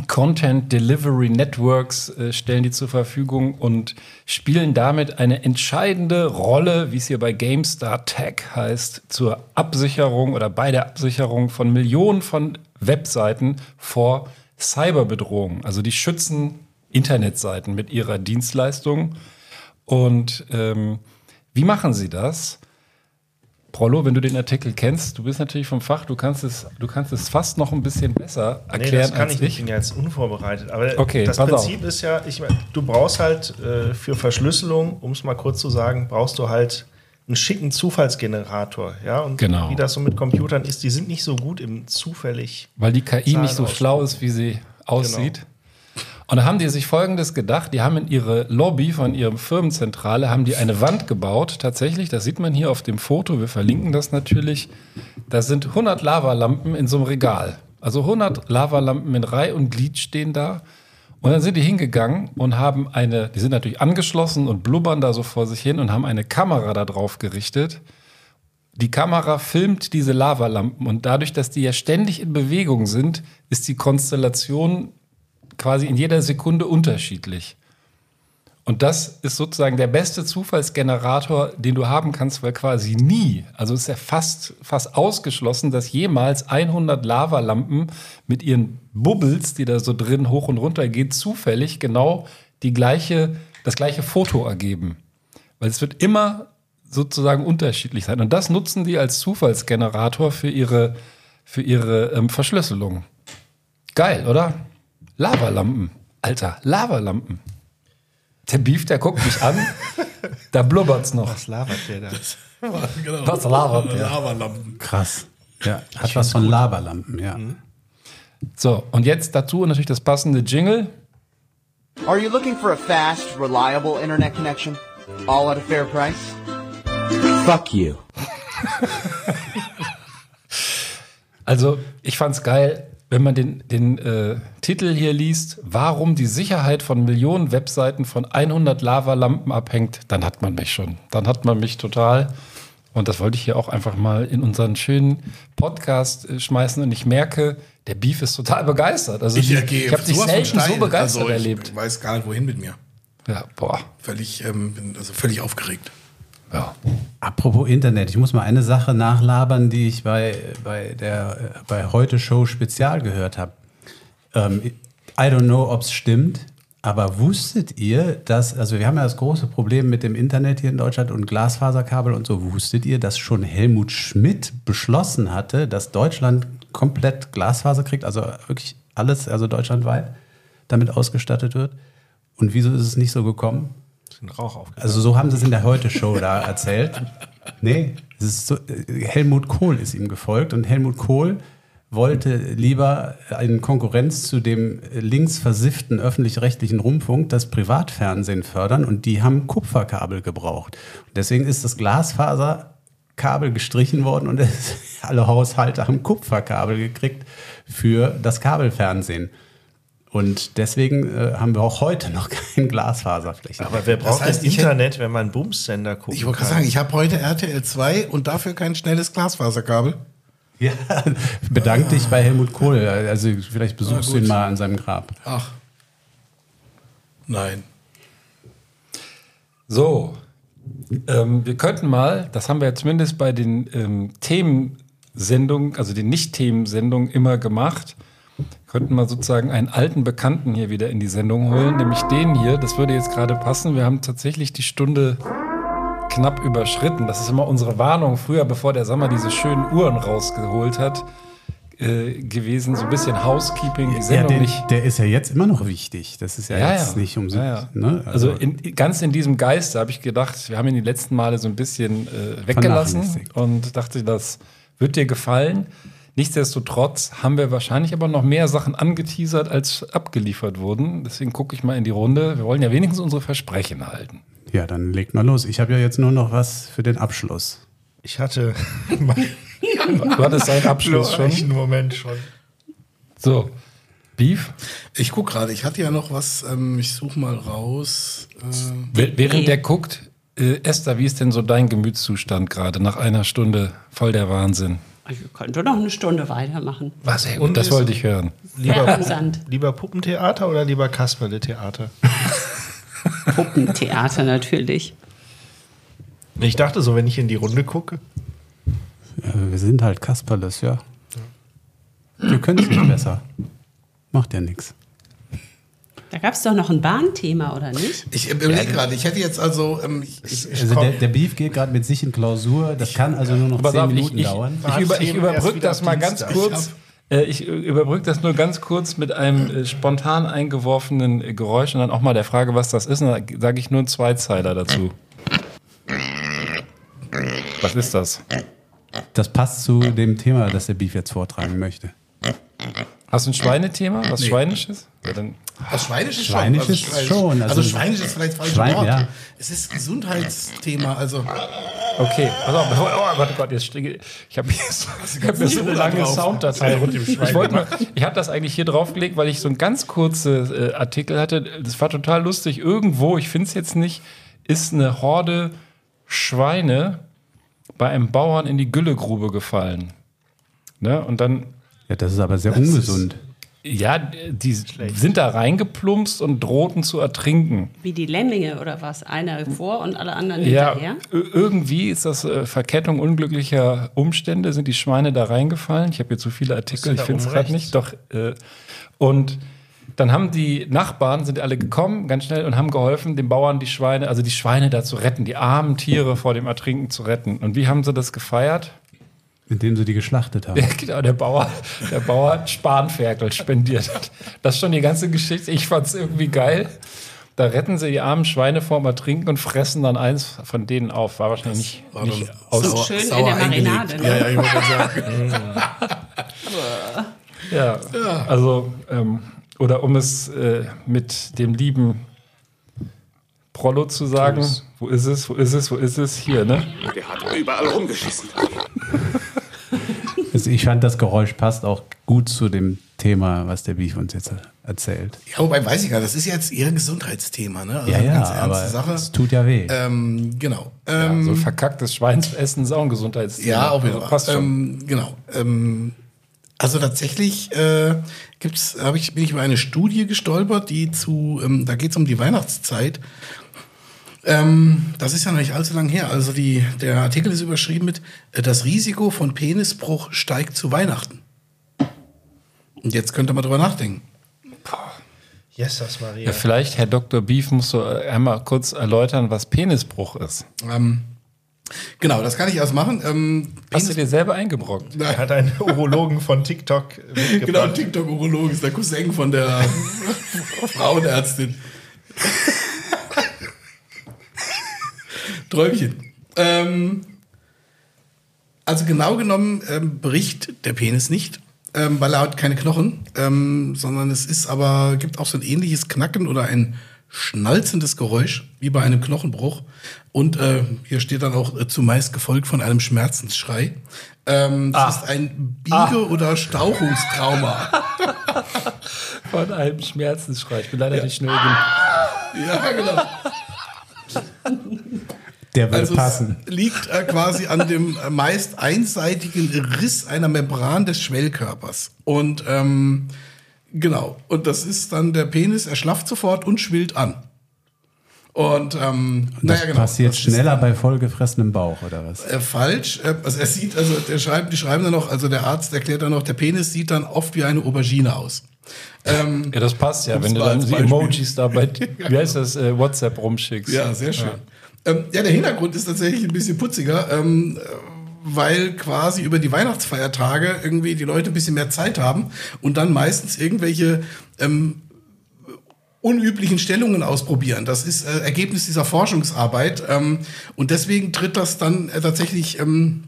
E: Content Delivery Networks äh, stellen die zur Verfügung und spielen damit eine entscheidende Rolle, wie es hier bei GameStar Tech heißt, zur Absicherung oder bei der Absicherung von Millionen von Webseiten vor Cyberbedrohungen. Also die schützen Internetseiten mit ihrer Dienstleistung. Und ähm, wie machen sie das? Prollo, wenn du den Artikel kennst, du bist natürlich vom Fach, du kannst es, du kannst es fast noch ein bisschen besser erklären
H: nee, das kann
E: als
H: ich nicht, ich bin ja jetzt unvorbereitet. Aber
E: Okay,
H: das
E: pass auf.
H: Prinzip ist ja, ich mein, du brauchst halt äh, für Verschlüsselung, um es mal kurz zu sagen, brauchst du halt einen schicken Zufallsgenerator. Ja, und
E: Genau.
H: wie das so mit Computern ist, die sind nicht so gut im zufällig.
E: Weil die KI
H: Zahlen
E: nicht so schlau ist, wie sie aussieht. Und da haben die sich Folgendes gedacht. Die haben in ihre Lobby von ihrem Firmenzentrale, haben die eine Wand gebaut. Tatsächlich, das sieht man hier auf dem Foto. Wir verlinken das natürlich. Da sind 100 Lavalampen in so einem Regal. Also 100 Lavalampen in Reihe und Glied stehen da. Und dann sind die hingegangen und haben eine, die sind natürlich angeschlossen und blubbern da so vor sich hin und haben eine Kamera da drauf gerichtet. Die Kamera filmt diese Lavalampen und dadurch, dass die ja ständig in Bewegung sind, ist die Konstellation quasi in jeder Sekunde unterschiedlich. Und das ist sozusagen der beste Zufallsgenerator, den du haben kannst, weil quasi nie, also ist ja fast, fast ausgeschlossen, dass jemals 100 Lavalampen mit ihren Bubbles, die da so drin hoch und runter gehen, zufällig genau die gleiche, das gleiche Foto ergeben. Weil es wird immer sozusagen unterschiedlich sein. Und das nutzen die als Zufallsgenerator für ihre, für ihre ähm, Verschlüsselung. Geil, oder? Lavalampen. Alter, Lavalampen. Der Beef, der guckt mich an. da blubbert's noch.
H: Was labert der da?
F: genau.
E: Was labert der?
F: Lavalampen.
C: Krass. Ja, hat was von Laberlampen, ja.
E: So, und jetzt dazu natürlich das passende Jingle.
O: Are you looking for a fast, reliable internet connection? All at a fair price? Fuck you.
E: Also, ich fand's geil, wenn man den, den äh, Titel hier liest, warum die Sicherheit von Millionen Webseiten von 100 Lavalampen abhängt, dann hat man mich schon. Dann hat man mich total. Und das wollte ich hier auch einfach mal in unseren schönen Podcast äh, schmeißen. Und ich merke, der Beef ist total begeistert. Also
F: Ich, ergehe
E: ich habe dich selten so begeistert
F: also ich
E: erlebt.
F: weiß gar nicht, wohin mit mir.
E: Ja, boah.
F: Völlig, ähm, bin also völlig aufgeregt.
E: Ja.
C: Apropos Internet, ich muss mal eine Sache nachlabern, die ich bei, bei der bei Heute Show Spezial gehört habe. Ähm, I don't know, ob es stimmt, aber wusstet ihr, dass, also wir haben ja das große Problem mit dem Internet hier in Deutschland und Glasfaserkabel und so, wusstet ihr, dass schon Helmut Schmidt beschlossen hatte, dass Deutschland komplett Glasfaser kriegt, also wirklich alles, also deutschlandweit damit ausgestattet wird? Und wieso ist es nicht so gekommen?
H: Den Rauch auf.
C: Also so haben sie es in der Heute-Show da erzählt. Nee, so, Helmut Kohl ist ihm gefolgt und Helmut Kohl wollte lieber in Konkurrenz zu dem links versifften öffentlich-rechtlichen Rundfunk das Privatfernsehen fördern und die haben Kupferkabel gebraucht. Und deswegen ist das Glasfaserkabel gestrichen worden und alle Haushalte haben Kupferkabel gekriegt für das Kabelfernsehen. Und deswegen äh, haben wir auch heute noch kein Glasfaserfläche.
H: Aber wer braucht
F: Das heißt, ich-
H: Internet, wenn man Bumsender gucken
F: Ich wollte gerade sagen, ich habe heute RTL 2 und dafür kein schnelles Glasfaserkabel.
C: Ja, bedank dich bei Helmut Kohl. Also vielleicht besuchst
F: Ah,
C: du ihn mal an seinem Grab.
F: Ach. Nein.
E: So, ähm, wir könnten mal, das haben wir ja zumindest bei den ähm, Themensendungen, also den Nicht-Themensendungen immer gemacht, könnten mal sozusagen einen alten Bekannten hier wieder in die Sendung holen, nämlich den hier. Das würde jetzt gerade passen. Wir haben tatsächlich die Stunde knapp überschritten. Das ist immer unsere Warnung früher, bevor der Sommer diese schönen Uhren rausgeholt hat, äh, gewesen. So ein bisschen Housekeeping, die
C: Ja,
E: Sendung
C: der,
E: nicht.
C: der ist ja jetzt immer noch wichtig. Das ist ja, jetzt nicht um
E: ja, ja.
C: Ne?
E: Also, in, ganz in diesem Geiste habe ich gedacht, wir haben ihn die letzten Male so ein bisschen äh, weggelassen und dachte, das wird dir gefallen. Nichtsdestotrotz haben wir wahrscheinlich aber noch mehr Sachen angeteasert, als abgeliefert wurden. Deswegen gucke ich mal in die Runde. Wir wollen ja wenigstens unsere Versprechen halten.
C: Ja, dann legt mal los. Ich habe ja jetzt nur noch was für den Abschluss.
H: Ich hatte.
E: Du hattest deinen Abschluss schon.
H: Einen Moment schon.
E: So, Beef?
F: Ich gucke gerade, ich hatte ja noch was, ähm, ich suche mal raus. Äh,
E: Wäh- Während der guckt, äh, Esther, wie ist denn so dein Gemütszustand gerade nach einer Stunde voll der Wahnsinn?
D: Ich könnte noch eine Stunde weitermachen.
E: Was, ey,
H: Und
E: das wollte ich hören.
H: Lieber, lieber Puppentheater oder lieber Kasperle-Theater?
D: Puppentheater natürlich.
H: Ich dachte so, wenn ich in die Runde gucke.
C: Äh, wir sind halt Kasperles, ja. Wir können es nicht besser. Macht ja nichts.
D: Da gab es doch noch ein Bahnthema, oder nicht?
F: ich überlege gerade, ich hätte jetzt also. Ähm, ich, ich, ich
C: Also der, der Beef geht gerade mit sich in Klausur. Das kann also nur noch zehn
E: ich,
C: Minuten
E: ich,
C: dauern.
E: ich, über, ich überbrücke das mal ganz
H: Dienstag.
E: kurz. Äh, Ich überbrücke das nur ganz kurz mit einem äh, spontan eingeworfenen äh, Geräusch und dann auch mal der Frage, was das ist. Und dann sage ich nur einen Zweizeiler dazu. Was ist das?
C: Das passt zu dem Thema, das der Beef jetzt vortragen möchte.
E: Hast du ein Schweinethema? Was
F: Nee.
E: Schweinisches? Ja, dann
F: Was Schweinisches schon.
C: Schweinisches
F: also, Schweinisch-
C: schon,
F: Also,
C: also-
F: Schweinisch ist vielleicht falsch
C: Schwein,
F: Wort.
C: ja.
F: Es ist Gesundheitsthema. Also
E: Okay, pass auf, oh, oh Gott, oh Gott, jetzt stehe ich. Ich habe hier so, ich hab hier so eine lange
F: drauf.
E: Sounddatei.
H: Rund im Schwein
E: Ich, wollte mal, ich habe das eigentlich hier draufgelegt, weil ich so einen ganz kurzen äh, Artikel hatte. Das war total lustig. Irgendwo, ich finde es jetzt nicht, ist eine Horde Schweine bei einem Bauern in die Güllegrube gefallen. Ne? Und dann
C: Ja, das ist aber sehr ungesund.
E: Ja, die sind da reingeplumpst und drohten zu ertrinken.
D: Wie die Lemminge oder was? Einer vor und alle anderen
E: Ja,
D: hinterher?
E: ir- irgendwie ist das äh, Verkettung unglücklicher Umstände, sind die Schweine da reingefallen. Ich habe hier zu viele Artikel, ich finde es gerade nicht. Doch, äh, und dann haben die Nachbarn, sind alle gekommen, ganz schnell, und haben geholfen, den Bauern die Schweine, also die Schweine da zu retten, die armen Tiere vor dem Ertrinken zu retten. Und wie haben sie das gefeiert?
C: Indem sie die geschlachtet haben.
E: Ja, genau, der Bauer, der Bauer hat Spanferkel spendiert hat. Das ist schon die ganze Geschichte. Ich fand es irgendwie geil. Da retten sie die armen Schweine vorm Ertrinken und fressen dann eins von denen auf. War wahrscheinlich
F: war
E: nicht, aus.
F: sauer-
D: Schön in
F: sauer
D: der
F: eingelegt.
D: Marinade, ne?
F: Ja, ja, ich wollte sagen.
E: Ja, also, ähm, oder um es äh, mit dem lieben Prollo zu sagen, wo ist es, wo ist es, wo ist es? Hier, ne?
A: Der hat überall rumgeschissen.
C: Also ich fand, das Geräusch passt auch gut zu dem Thema, was der Beef uns jetzt erzählt.
F: Ja, wobei weiß ich ja, das ist jetzt eher ein Gesundheitsthema, ne? Also
C: Ja,
F: eine
C: ja,
F: ganz ernste
C: aber
F: Sache.
C: es tut ja weh.
F: Ähm, genau.
E: Ja,
F: Ähm,
E: so ein verkacktes Schweinsessen ist auch ein Gesundheitsthema.
F: Ja, auf jeden
E: Also
F: Fall.
E: passt schon.
F: Ähm, genau. Ähm, also tatsächlich äh, gibt's, hab ich, bin ich über eine Studie gestolpert, die zu, ähm, da geht es um die Weihnachtszeit. Ähm, das ist ja noch nicht allzu lang her. Also die, der Artikel ist überschrieben mit äh, Das Risiko von Penisbruch steigt zu Weihnachten. Und jetzt könnte man drüber nachdenken.
H: Jesus Maria.
E: Ja, vielleicht, Herr Dr. Beef, musst du äh, einmal kurz erläutern, was Penisbruch ist.
F: Ähm, genau, das kann ich erst machen. Ähm,
E: Hast du dir selber eingebrockt?
H: Er hat einen Urologen von TikTok mitgebracht.
F: Genau, TikTok-Urologe ist der Cousin von der Frauenärztin. Träumchen. Ähm, also genau genommen ähm, bricht der Penis nicht, ähm, weil er hat keine Knochen, ähm, sondern es ist aber, gibt auch so ein ähnliches Knacken oder ein schnalzendes Geräusch, wie bei einem Knochenbruch. Und äh, hier steht dann auch äh, zumeist gefolgt von einem Schmerzensschrei. Ähm, das ist ein Biege- oder Stauchungstrauma.
E: Von einem Schmerzensschrei. Ich bin leider nicht schnell genug.
F: ja, genau.
C: Der würde
F: Also
C: passen.
F: es liegt äh, quasi an dem äh, meist einseitigen Riss einer Membran des Schwellkörpers. Und ähm, genau, und das ist dann der Penis, er schlafft sofort und schwillt an. Und ähm,
C: Das
F: naja, genau.
C: passiert
F: das
C: schneller bei vollgefressenem Bauch, oder was?
F: Äh, falsch. Äh, also er sieht, also der schreibt, die schreiben dann noch, also der Arzt erklärt dann noch, der Penis sieht dann oft wie eine Aubergine aus. Ähm,
E: Ja, das passt ja, wenn du dann die. Emojis da bei, wie heißt das, äh, WhatsApp rumschickst.
F: Ja, sehr schön. Ähm, ja, der Hintergrund ist tatsächlich ein bisschen putziger, ähm, äh, weil quasi über die Weihnachtsfeiertage irgendwie die Leute ein bisschen mehr Zeit haben und dann meistens irgendwelche ähm, unüblichen Stellungen ausprobieren. Das ist äh, Ergebnis dieser Forschungsarbeit ähm, und deswegen tritt das dann äh, tatsächlich ähm,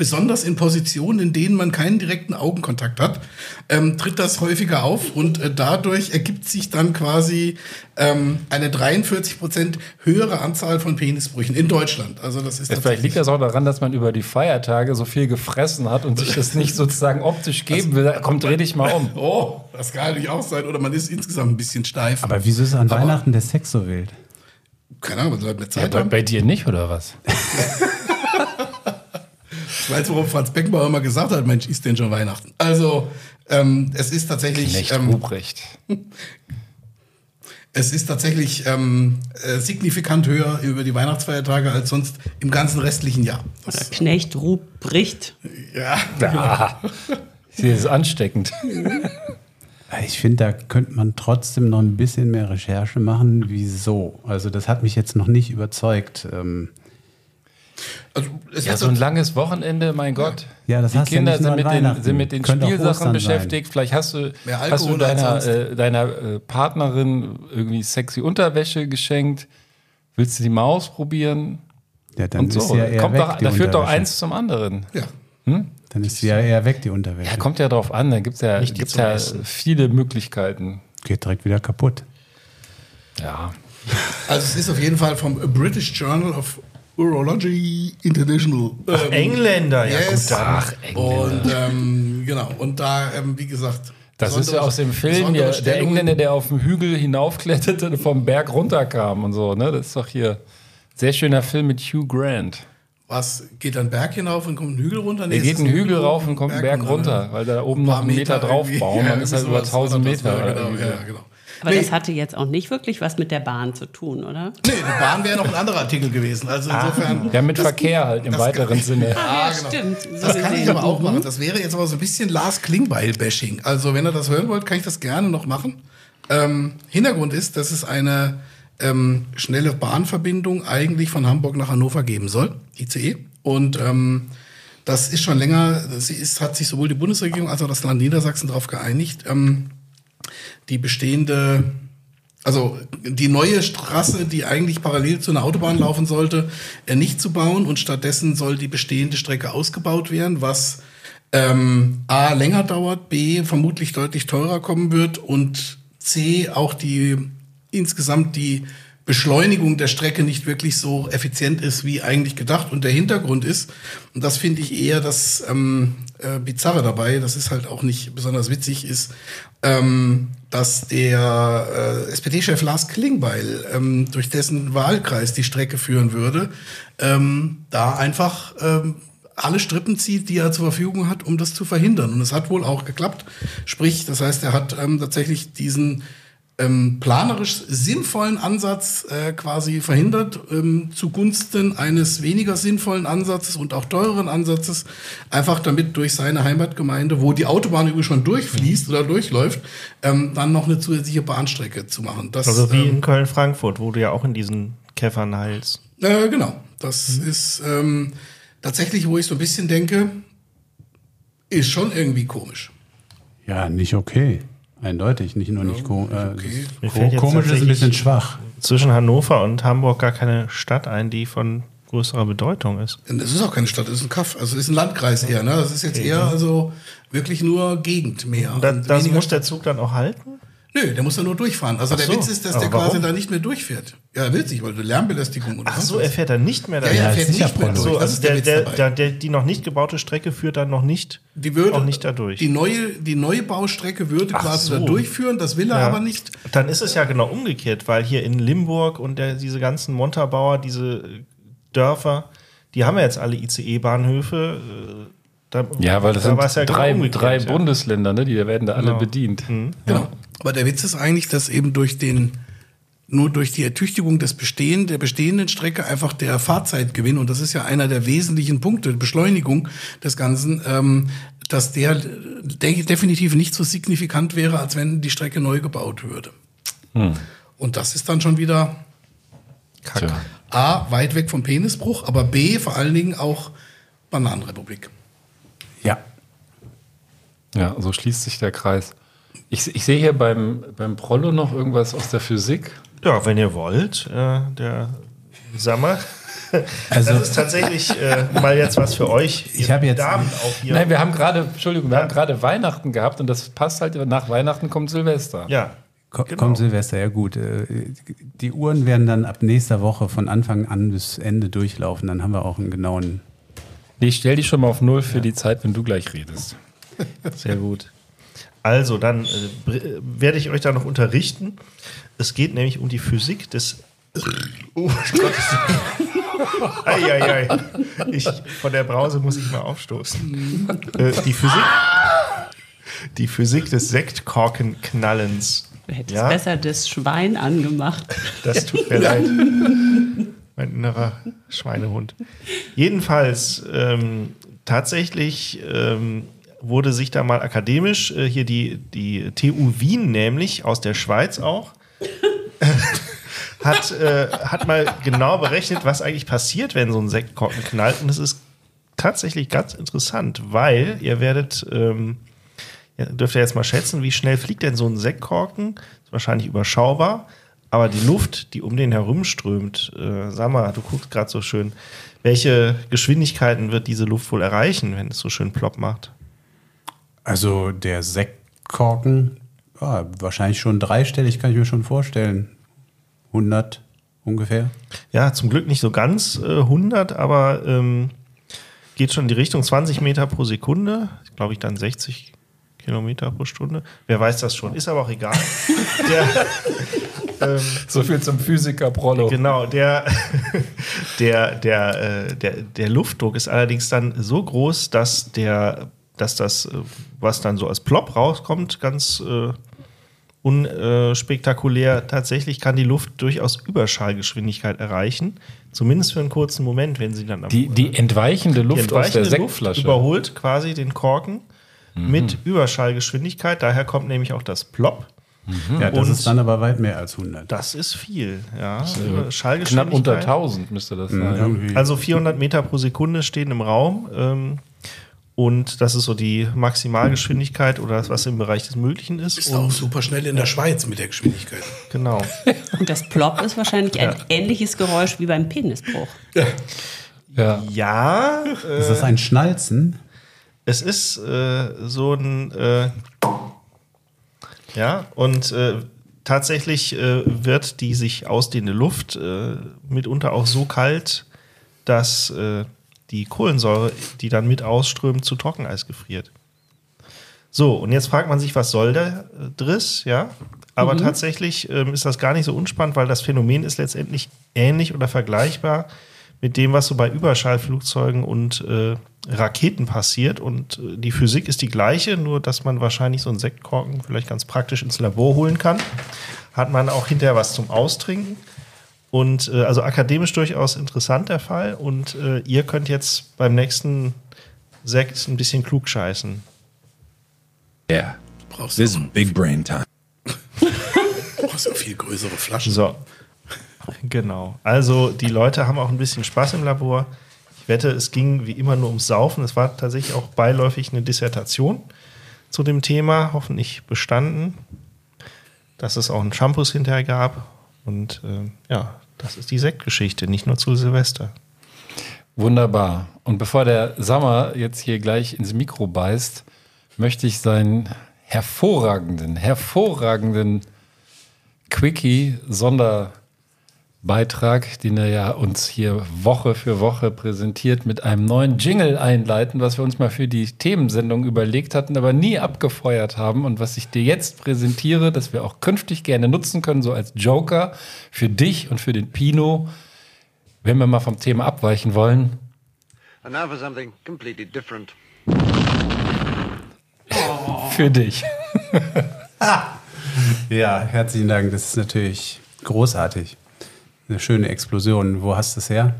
F: besonders in Positionen, in denen man keinen direkten Augenkontakt hat, ähm, tritt das häufiger auf und äh, dadurch ergibt sich dann quasi ähm, eine 43 Prozent höhere Anzahl von Penisbrüchen in Deutschland. Also das ist
E: Ja, vielleicht liegt das auch daran, dass man über die Feiertage so viel gefressen hat und sich das nicht sozusagen optisch geben will. Komm, dreh dich mal um.
F: Oh, das kann natürlich auch sein. Oder man ist insgesamt ein bisschen steif.
C: Aber wieso ist an Weihnachten der Sex so wild?
F: Keine Ahnung, Leute mehr
E: Ja,
F: Zeit
E: bei,
F: haben.
E: bei dir nicht, oder was?
F: Ich weiß, worauf Franz Beckenbauer immer gesagt hat, Mensch, ist denn schon Weihnachten? Also, ähm, es ist tatsächlich...
E: Knecht
F: ähm,
E: Ruprecht.
F: Es ist tatsächlich ähm, äh, signifikant höher über die Weihnachtsfeiertage als sonst im ganzen restlichen Jahr. Das,
D: Knecht Ruprecht.
F: ja,
E: Ja. Das ist ansteckend.
C: Ich finde, da könnte man trotzdem noch ein bisschen mehr Recherche machen. Wieso? Also das hat mich jetzt noch nicht überzeugt. Ähm,
F: also, es
E: Ja, so ein langes Wochenende, mein Gott.
C: Ja, das
E: Die
C: ja
E: Kinder
C: nur
E: sind, mit den, sind mit den Spielsachen beschäftigt. Vielleicht hast du, hast du
F: als
E: deiner, äh, deiner äh, Partnerin irgendwie sexy Unterwäsche geschenkt. Willst du die mal ausprobieren?
C: ja, dann
E: Und so.
C: ist ja eher
E: Kommt
C: weg,
E: doch,
C: die
E: da führt doch eins zum anderen.
F: ja.
C: Dann ist sie ja eher weg, die Unterwäsche.
E: Ja, kommt ja drauf an. Da gibt es ja, gibt's ja viele Möglichkeiten.
C: Geht direkt wieder kaputt.
E: Ja.
F: Also es ist auf jeden Fall vom British Journal of Urology International.
H: Ach,
F: Ähm,
H: Engländer, ja
F: yes.
H: gut.
E: Ach,
F: Und ähm, genau, und da, ähm, wie gesagt.
E: Das ist ja aus dem Film, ja, der. Engländer, der auf dem Hügel hinaufkletterte und vom Berg runterkam und so. Ne? Das ist doch hier sehr schöner Film mit Hugh Grant.
F: Was geht dann Berg hinauf und kommt einen Hügel runter? Nee,
E: Der
F: es
E: geht einen
F: ein
E: Hügel rauf und kommt einen Berg runter, weil da oben
F: Ein
E: noch einen Meter
F: Meter
E: drauf bauen.
F: Ja,
E: Dann ist halt über
F: sowas
E: 1000
F: war das,
E: Meter.
F: ja, genau, ja, genau.
D: Aber
F: Nee.
D: das hatte jetzt auch nicht wirklich was mit der Bahn zu tun, oder?
F: Nee, die Bahn wäre noch ein anderer Artikel gewesen. Also insofern.
E: Ja, mit Verkehr halt im weiteren Sinne.
F: Ah,
D: ja,
F: genau.
D: stimmt. So
F: Das kann ich aber auch
D: Mhm.
F: machen. Das wäre jetzt aber so ein bisschen Lars Klingbeil-Bashing. Also, wenn ihr das hören wollt, kann ich das gerne noch machen. Ähm, Hintergrund ist, dass es eine ähm, schnelle Bahnverbindung eigentlich von Hamburg nach Hannover geben soll, ICE. Und ähm, das ist schon länger, sie ist, hat sich sowohl die Bundesregierung als auch das Land Niedersachsen darauf geeinigt, ähm, die bestehende also die neue Straße, die eigentlich parallel zu einer Autobahn laufen sollte, äh, nicht zu bauen und stattdessen soll die bestehende Strecke ausgebaut werden, was ähm, A länger dauert, B vermutlich deutlich teurer kommen wird und C auch die insgesamt die Beschleunigung der Strecke nicht wirklich so effizient ist, wie eigentlich gedacht. Und der Hintergrund ist, und das finde ich eher das ähm, äh, Bizarre dabei, das ist halt auch nicht besonders witzig, ist, ähm, dass der äh, SPD-Chef Lars Klingbeil, ähm, durch dessen Wahlkreis die Strecke führen würde, ähm, da einfach ähm, alle Strippen zieht, die er zur Verfügung hat, um das zu verhindern. Und es hat wohl auch geklappt. Sprich, das heißt, er hat ähm, tatsächlich diesen ähm, planerisch sinnvollen Ansatz äh, quasi verhindert, ähm, zugunsten eines weniger sinnvollen Ansatzes und auch teureren Ansatzes, einfach damit durch seine Heimatgemeinde, wo die Autobahn übrigens schon durchfließt oder durchläuft, ähm, dann noch eine zusätzliche Bahnstrecke zu machen. Das,
H: Also wie
F: ähm,
H: in Köln-Frankfurt, wo du ja auch in diesen Käfern heilst.
F: äh, genau. Das ist ähm, tatsächlich, wo ich so ein bisschen denke, ist schon irgendwie komisch.
C: Ja, nicht okay. Eindeutig, nicht nur nicht ko äh,
H: fällt jetzt
C: komisch ist ein bisschen schwach.
H: Zwischen Hannover und Hamburg gar keine Stadt ein, die von größerer Bedeutung ist.
F: Es ist auch keine Stadt, es ist ein Kaff, also es ist ein Landkreis eher. Ne? Das ist jetzt eher also wirklich nur Gegend mehr.
H: Da, das muss der Zug dann auch halten?
F: Nö, der muss da nur durchfahren. Also
H: Ach
F: der
H: so.
F: Witz ist, dass
H: Aber
F: der quasi
H: warum?
F: da nicht mehr durchfährt. Ja, er will sich, weil Lärmbelästigung oder
H: Ach so, er fährt dann nicht mehr
F: Ja, ja, er fährt nicht mehr durch.
H: So,
F: das
H: also
F: der,
H: der, der, der, die noch nicht gebaute Strecke führt dann noch nicht,
F: die würde,
H: auch nicht dadurch.
F: Die neue, die neue Baustrecke würde
H: Ach
F: quasi
H: so.
F: da durchführen, das will er
H: Ja.
F: aber nicht.
H: Dann ist es ja genau umgekehrt, weil hier in Limburg und der, diese ganzen Montabauer, diese Dörfer, die haben ja jetzt alle ICE-Bahnhöfe. äh, Da,
E: Ja, weil das
H: da
E: sind
H: ja genau
E: drei, drei
H: ja.
E: Bundesländer, ne? die werden da alle
H: Genau.
E: bedient.
F: Genau. Aber der Witz ist eigentlich, dass eben durch den nur durch die Ertüchtigung des bestehenden, der bestehenden Strecke einfach der Fahrzeitgewinn, und das ist ja einer der wesentlichen Punkte, Beschleunigung des Ganzen, ähm, dass der de definitiv nicht so signifikant wäre, als wenn die Strecke neu gebaut würde.
E: Hm.
F: Und das ist dann schon wieder
H: Kacke.
F: A, weit weg vom Penisbruch, aber B, vor allen Dingen auch Bananenrepublik.
C: Ja.
E: Ja, so schließt sich der Kreis. Ich, ich sehe hier beim, beim Prollo noch irgendwas aus der Physik.
H: Ja, wenn ihr wollt, äh, der Sammer.
C: Also-
H: das ist tatsächlich äh, mal jetzt was für euch.
C: Ich habe jetzt-
H: Damen auch hier.
E: Nein, wir haben gerade, Entschuldigung, wir haben gerade Weihnachten gehabt und das passt halt, nach Weihnachten kommt Silvester.
H: Ja.
C: Ko Kommt Silvester, ja gut. Äh, Die Uhren werden dann ab nächster Woche von Anfang an bis Ende durchlaufen. Dann haben wir auch einen genauen.
E: Nee, ich stell dich schon mal auf Null für die Zeit, wenn du gleich redest.
H: Sehr gut. Also, dann äh, werde ich euch da noch unterrichten. Es geht nämlich um die Physik des. Oh, Gott. Eieiei. Ich, von der Brause muss ich mal aufstoßen. Äh, die Physik. Die Physik des Sektkorkenknallens.
D: Du hättest
H: Ja?
D: besser das Schwein angemacht.
H: Das tut mir leid. Mein innerer Schweinehund. Jedenfalls, ähm, tatsächlich ähm, wurde sich da mal akademisch, äh, hier die, die TU Wien nämlich, aus der Schweiz auch, hat, äh, hat mal genau berechnet, was eigentlich passiert, wenn so ein Sektkorken knallt. Und es ist tatsächlich ganz interessant, weil ihr werdet, ähm, ja, dürft ihr jetzt mal schätzen, wie schnell fliegt denn so ein Sektkorken? Ist wahrscheinlich überschaubar. Aber die Luft, die um den herumströmt, äh, sag mal, du guckst gerade so schön, welche Geschwindigkeiten wird diese Luft wohl erreichen, wenn es so schön plopp macht?
C: Also der Sektkorken, ja, wahrscheinlich schon dreistellig, kann ich mir schon vorstellen. 100 ungefähr.
H: Ja, zum Glück nicht so ganz äh, 100, aber ähm, geht schon in die Richtung 20 Meter pro Sekunde. Glaube ich dann 60 Kilometer pro Stunde. Wer weiß das schon, ist aber auch egal. der, ähm,
E: So viel zum Physiker Prollo.
H: Genau, der, der, der, äh, der, der Luftdruck ist allerdings dann so groß, dass der, dass das, äh, was dann so als Plop rauskommt, ganz äh, unspektakulär, tatsächlich kann die Luft durchaus Überschallgeschwindigkeit erreichen. Zumindest für einen kurzen Moment, wenn sie dann am
E: Die, die entweichende Luft
H: die
E: aus der
H: entweichende Luft
E: Sektflasche.
H: überholt quasi den Korken
E: Mhm.
H: mit Überschallgeschwindigkeit. Daher kommt nämlich auch das Plop.
C: Ja, das
H: Und
C: ist dann aber weit mehr als 100.
H: Das ist viel, ja.
E: Ist, äh,
H: Über- Schallgeschwindigkeit.
E: knapp unter 1000 müsste das
C: Mhm,
E: sein.
C: irgendwie.
H: Also 400 Meter pro Sekunde stehen im Raum. Ähm, und das ist so die Maximalgeschwindigkeit oder das, was im Bereich des Möglichen ist.
F: Bist auch super schnell in der Schweiz mit der Geschwindigkeit.
H: Genau.
D: Und das Plop ist wahrscheinlich ein ähnliches Geräusch wie beim Penisbruch.
E: Ja.
H: Ja.
C: Ist das ein Schnalzen?
H: Es ist äh, so ein. Äh, ja, und äh, tatsächlich äh, wird die sich ausdehnende Luft äh, mitunter auch so kalt, dass äh, die Kohlensäure, die dann mit ausströmt, zu Trockeneis gefriert. So, und jetzt fragt man sich, was soll der äh, Driss, ja? Aber
P: Mhm.
H: tatsächlich ähm, ist das gar nicht so unspannend, weil das Phänomen ist letztendlich ähnlich oder vergleichbar mit dem, was so bei Überschallflugzeugen und äh, Raketen passiert. Und äh, die Physik ist die gleiche, nur dass man wahrscheinlich so einen Sektkorken vielleicht ganz praktisch ins Labor holen kann. Hat man auch hinterher was zum Austrinken. Und äh, also akademisch durchaus interessant der Fall. Und äh, ihr könnt jetzt beim nächsten Sekt ein bisschen klug scheißen.
P: Yeah. This is big brain time.
F: Du brauchst ja viel größere Flaschen.
H: So. Genau. Also die Leute haben auch ein bisschen Spaß im Labor. Ich wette, es ging wie immer nur ums Saufen. Es war tatsächlich auch beiläufig eine Dissertation zu dem Thema, hoffentlich bestanden. Dass es auch einen Shampoos hinterher gab. Und ähm, ja, das ist die Sektgeschichte, nicht nur zu Silvester.
E: Wunderbar. Und bevor der Sammer jetzt hier gleich ins Mikro beißt, möchte ich seinen hervorragenden, hervorragenden Quickie-Sonderbeitrag, den er ja uns hier Woche für Woche präsentiert, mit einem neuen Jingle einleiten, was wir uns mal für die Themensendung überlegt hatten, aber nie abgefeuert haben und was ich dir jetzt präsentiere, das wir auch künftig gerne nutzen können, so als Joker für dich und für den Pino, wenn wir mal vom Thema abweichen wollen.
Q: And now for something completely different.
E: Für dich.
C: Ja, herzlichen Dank. Das ist natürlich großartig. Eine schöne Explosion. Wo hast du es her?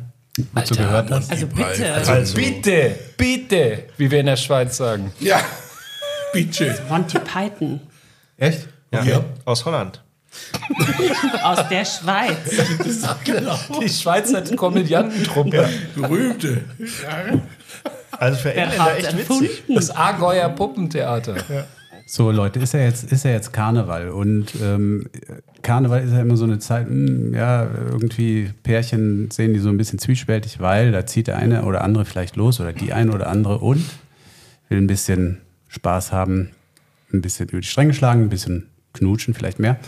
C: Wo du gehört hast?
D: Also bitte.
E: Also, bitte, bitte, wie wir in der Schweiz sagen.
F: Ja, bitte.
D: Monty Python
C: Echt?
H: Ja.
F: Ja.
H: Aus Holland.
D: aus der Schweiz.
F: genau.
E: Die Schweizer Komödiantentruppe.
F: Berühmte.
H: Also für
D: hat's
H: echt witzig.
E: Das Argeuer Puppentheater.
C: So, Leute, ist ja jetzt, ist ja jetzt Karneval und ähm, Karneval ist ja immer so eine Zeit, hm, ja, irgendwie Pärchen sehen die so ein bisschen zwiespältig, weil da zieht der eine oder andere vielleicht los oder die eine oder andere und will ein bisschen Spaß haben, ein bisschen über die Stränge schlagen, ein bisschen knutschen, vielleicht mehr.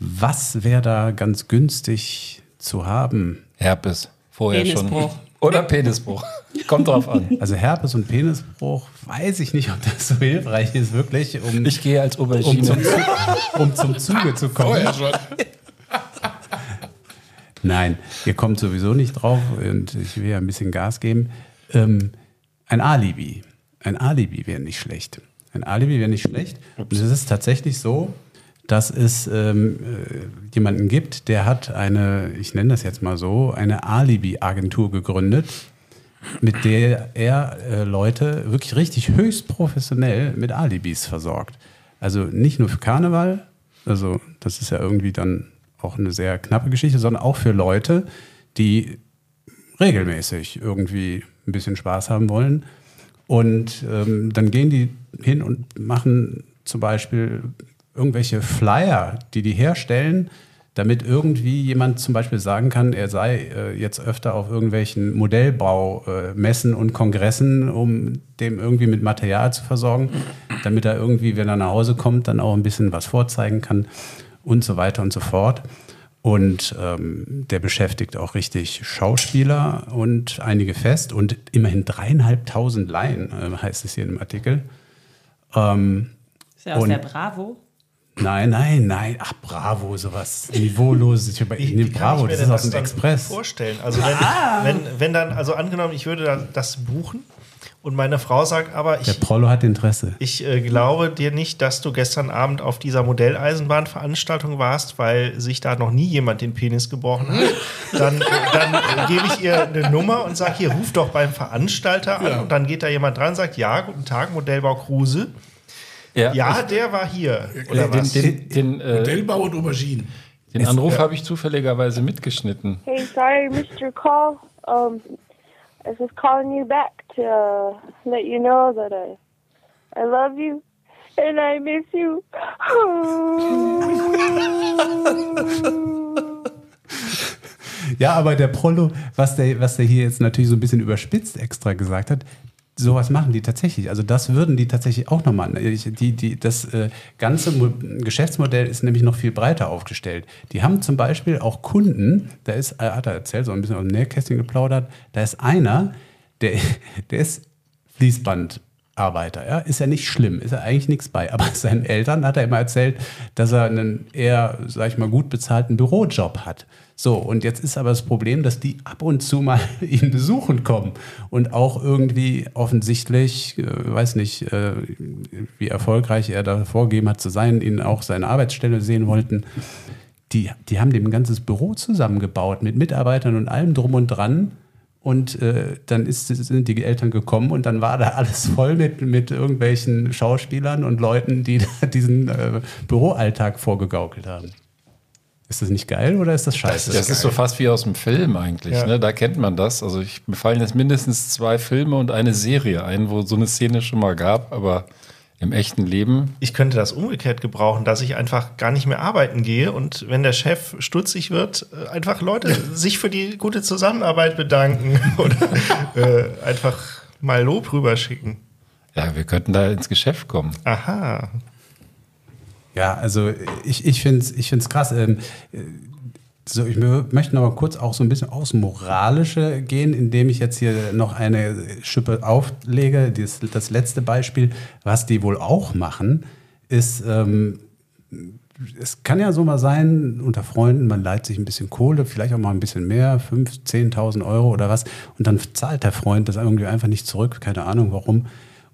C: Was wäre da ganz günstig zu haben?
E: Herpes. Vorher
D: Penisbruch.
E: schon. Oder Penisbruch. Kommt drauf an.
C: Also Herpes und Penisbruch, weiß ich nicht, ob das so hilfreich ist, wirklich, um,
E: Ich gehe als
C: um,
E: Aubergine.
C: zum, Zu- um zum Zuge zu kommen.
F: Vorher schon.
C: Nein, ihr kommt sowieso nicht drauf und ich will ja ein bisschen Gas geben. Ähm, ein Alibi. Ein Alibi wäre nicht schlecht. Ein Alibi wäre nicht schlecht. Und es ist tatsächlich so, dass es ähm, äh, jemanden gibt, der hat eine, ich nenne das jetzt mal so, eine Alibi-Agentur gegründet, mit der er äh, Leute wirklich richtig höchst professionell mit Alibis versorgt. Also nicht nur für Karneval, also das ist ja irgendwie dann auch eine sehr knappe Geschichte, sondern auch für Leute, die regelmäßig irgendwie ein bisschen Spaß haben wollen. Und ähm, dann gehen die hin und machen zum Beispiel irgendwelche Flyer, die die herstellen, damit irgendwie jemand zum Beispiel sagen kann, er sei äh, jetzt öfter auf irgendwelchen Modellbaumessen und Kongressen, um dem irgendwie mit Material zu versorgen, damit er irgendwie, wenn er nach Hause kommt, dann auch ein bisschen was vorzeigen kann und so weiter und so fort. Und ähm, der beschäftigt auch richtig Schauspieler und einige fest und immerhin dreieinhalbtausend Laien, äh, heißt es hier im Artikel. Ähm,
D: Ist ja aus der Bravo.
C: Nein, nein, nein. Ach, Bravo, sowas Niveauloses. Ich über, nee, Bravo, das ist aus dem Express.
H: vorstellen? Also wenn,
D: Ah.
H: wenn, wenn dann, also angenommen, ich würde da- das buchen und meine Frau sagt, aber
C: Der
H: ich,
C: Prollo hat Interesse.
H: ich äh, glaube dir nicht, dass du gestern Abend auf dieser Modelleisenbahnveranstaltung warst, weil sich da noch nie jemand den Penis gebrochen hat. Dann, äh, dann äh, gebe ich ihr eine Nummer und sage, hier, ruf doch beim Veranstalter an.
F: Ja.
H: Und dann geht da jemand dran und sagt, ja, guten Tag, Modellbau Kruse. Ja, der war hier. Oder
E: den,
H: was?
E: den, den, äh,
F: Modellbau und Auberginen.
E: den Anruf habe ich zufälligerweise mitgeschnitten.
R: Hey, sorry, missed your call. Um, I was just calling you back to uh, let you know that I, I love you and I miss you.
C: Ja, aber der Prollo, was der, was der hier jetzt natürlich so ein bisschen überspitzt extra gesagt hat, sowas machen die tatsächlich. Also das würden die tatsächlich auch nochmal. Die, die, das äh, ganze Mo Geschäftsmodell ist nämlich noch viel breiter aufgestellt. Die haben zum Beispiel auch Kunden, da ist, äh, hat er erzählt, so ein bisschen aus dem Nähkästchen geplaudert, da ist einer, der, der ist Fließbandarbeiter, ja, ist ja nicht schlimm, ist ja eigentlich nichts bei. Aber seinen Eltern hat er immer erzählt, dass er einen eher, sag ich mal, gut bezahlten Bürojob hat. So, und jetzt ist aber das Problem, dass die ab und zu mal ihn besuchen kommen und auch irgendwie offensichtlich, äh, weiß nicht, äh, wie erfolgreich er da vorgegeben hat zu sein, ihn auch seine Arbeitsstelle sehen wollten. Die, die haben dem ein ganzes Büro zusammengebaut mit Mitarbeitern und allem drum und dran. Und äh, dann ist, sind die Eltern gekommen und dann war da alles voll mit, mit irgendwelchen Schauspielern und Leuten, die da diesen äh, Büroalltag vorgegaukelt haben. Ist das nicht geil oder ist das scheiße?
E: Das ist so fast wie aus dem Film eigentlich.
C: Ja.
E: Ne? Da kennt man das. Also ich, mir fallen jetzt mindestens zwei Filme und eine Serie ein, wo so eine Szene schon mal gab, aber im echten Leben.
H: Ich könnte das umgekehrt gebrauchen, dass ich einfach gar nicht mehr arbeiten gehe und wenn der Chef stutzig wird, äh, einfach Leute sich für die gute Zusammenarbeit bedanken oder äh, einfach mal Lob rüberschicken.
E: Ja, wir könnten da ins Geschäft kommen.
H: Aha.
C: Ja, also ich, ich finde es ich find's krass. Ähm, äh, so, ich mö- möchte noch mal kurz auch so ein bisschen aufs Moralische gehen, indem ich jetzt hier noch eine Schippe auflege. Das, das letzte Beispiel, was die wohl auch machen, ist, ähm, es kann ja so mal sein, unter Freunden, man leiht sich ein bisschen Kohle, vielleicht auch mal ein bisschen mehr, 5.000, 10.000 Euro oder was, und dann zahlt der Freund das irgendwie einfach nicht zurück, keine Ahnung warum.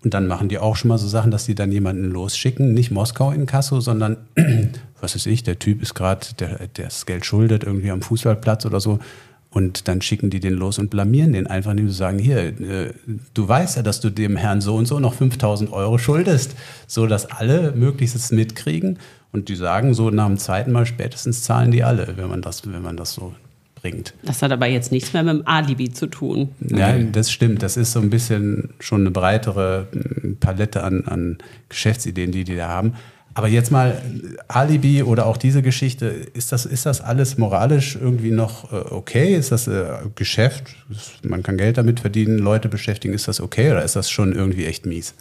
C: Und dann machen die auch schon mal so Sachen, dass die dann jemanden losschicken, nicht Moskau in Kasso, sondern, was weiß ich, der Typ ist gerade, der, der das Geld schuldet, irgendwie am Fußballplatz oder so. Und dann schicken die den los und blamieren den einfach, indem sie sagen, hier, äh, du weißt ja, dass du dem Herrn so und so noch 5000 Euro schuldest, so dass alle möglichst mitkriegen. Und die sagen so, nach dem zweiten Mal spätestens zahlen die alle, wenn man das, wenn man das so bringt.
D: Das hat aber jetzt nichts mehr mit dem Alibi zu tun.
C: Ja, das stimmt. Das ist so ein bisschen schon eine breitere Palette an, an Geschäftsideen, die die da haben. Aber jetzt mal Alibi oder auch diese Geschichte, ist das, ist das alles moralisch irgendwie noch äh, okay? Ist das äh, Geschäft? Man kann Geld damit verdienen, Leute beschäftigen. Ist das okay oder ist das schon irgendwie echt mies?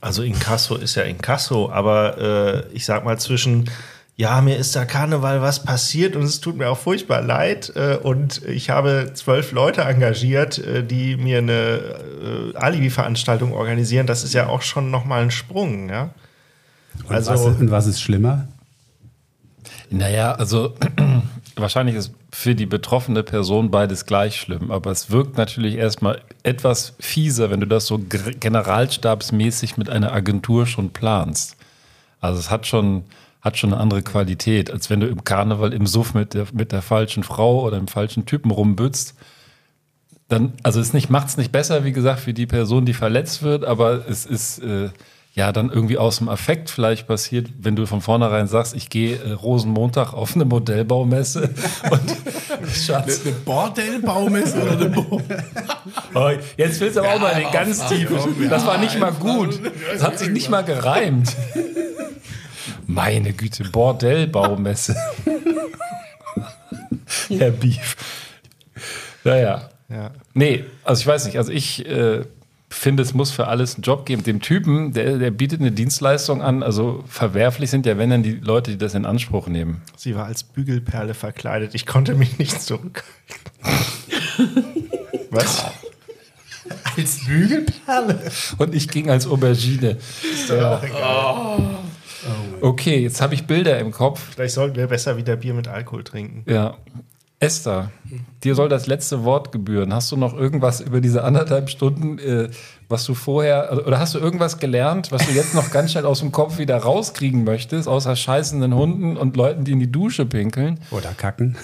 H: Also Inkasso ist ja Inkasso, aber äh, ich sag mal zwischen, ja, mir ist da Karneval was passiert und es tut mir auch furchtbar leid äh, und ich habe zwölf Leute engagiert, äh, die mir eine äh, Alibi-Veranstaltung organisieren. Das ist ja auch schon nochmal ein Sprung, ja.
C: Und, was, und was ist schlimmer?
E: Naja, also wahrscheinlich ist für die betroffene Person beides gleich schlimm, aber es wirkt natürlich erstmal etwas fieser, wenn du das so generalstabsmäßig mit einer Agentur schon planst. Also es hat schon, hat schon eine andere Qualität, als wenn du im Karneval im Suff mit der, mit der falschen Frau oder dem falschen Typen rumbützt. Dann, also es nicht, macht es nicht besser, wie gesagt, für die Person, die verletzt wird, aber es ist äh, ja dann irgendwie aus dem Affekt vielleicht passiert, wenn du von vornherein sagst, ich gehe äh, Rosenmontag auf eine Modellbaumesse und Schatz.
F: Eine Bordellbaumesse oder eine Bo
E: Oh, jetzt willst du aber auch mal den ganz tiefen. Das war
F: ja,
E: nicht mal gut. Das hat sich nicht mal gereimt. Meine Güte, Bordellbaumesse. Herr Beef. Naja.
H: Ja.
E: Nee, also ich weiß nicht. Also ich äh, finde, es muss für alles einen Job geben. Dem Typen, der, der bietet eine Dienstleistung an. Also verwerflich sind ja, wenn dann die Leute, die das in Anspruch nehmen.
H: Sie war als Bügelperle verkleidet. Ich konnte mich nicht zurückhalten. Was?
C: Als Bügelperle?
E: Und ich ging als Aubergine.
H: doch auch
E: Okay, jetzt habe ich Bilder im Kopf.
H: Vielleicht sollten wir besser wieder Bier mit Alkohol trinken.
E: Ja. Esther, dir soll das letzte Wort gebühren. Hast du noch irgendwas über diese anderthalb Stunden, äh, was du vorher, oder hast du irgendwas gelernt, was du jetzt noch ganz schnell aus dem Kopf wieder rauskriegen möchtest, außer scheißenden Hunden und Leuten, die in die Dusche pinkeln?
C: Oder kacken.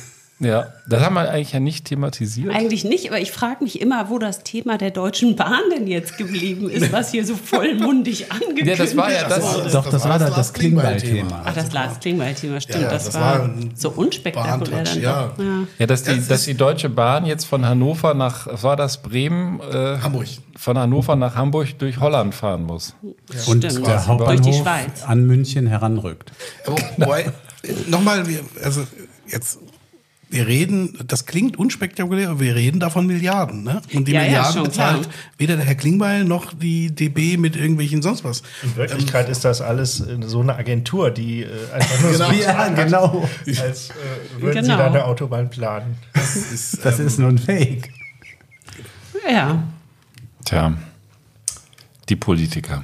E: Ja, das haben wir eigentlich ja nicht thematisiert.
D: Eigentlich nicht, aber ich frage mich immer, wo das Thema der Deutschen Bahn denn jetzt geblieben ist, was hier so vollmundig angekündigt
E: Ja, das war ja das-
D: wurde.
C: Doch, das, war das, das Klingbeil-Thema.
D: Ach, das Lars Klingbeil-Thema, stimmt.
F: Ja,
D: das,
F: das
D: war, so unspektakulär dann doch. Ja.
E: Ja, dass die, dass die Deutsche Bahn jetzt von Hannover nach, was war das, Bremen? Äh,
F: Hamburg.
E: Von Hannover nach Hamburg durch Holland fahren muss.
C: Und
D: Stimmt.
C: der
D: Durch die
C: Hauptbahnhof
D: Schweiz.
C: an München heranrückt.
F: Aber wobei, nochmal, wir- also jetzt, wir reden, das klingt unspektakulär, aber wir reden davon Milliarden, ne? Und die
D: Ja, ja,
F: Milliarden
D: schon
F: bezahlt
D: klar.
F: weder der Herr Klingbeil noch die DB mit irgendwelchen sonst was.
H: In Wirklichkeit ist das alles äh, so eine Agentur, die äh, einfach nur so
F: Genau.
C: Ja, genau.
H: als äh, würden sie
D: Genau.
H: da eine Autobahn planen.
C: Das ist nur ein Fake.
D: ja.
E: Tja, die Politiker.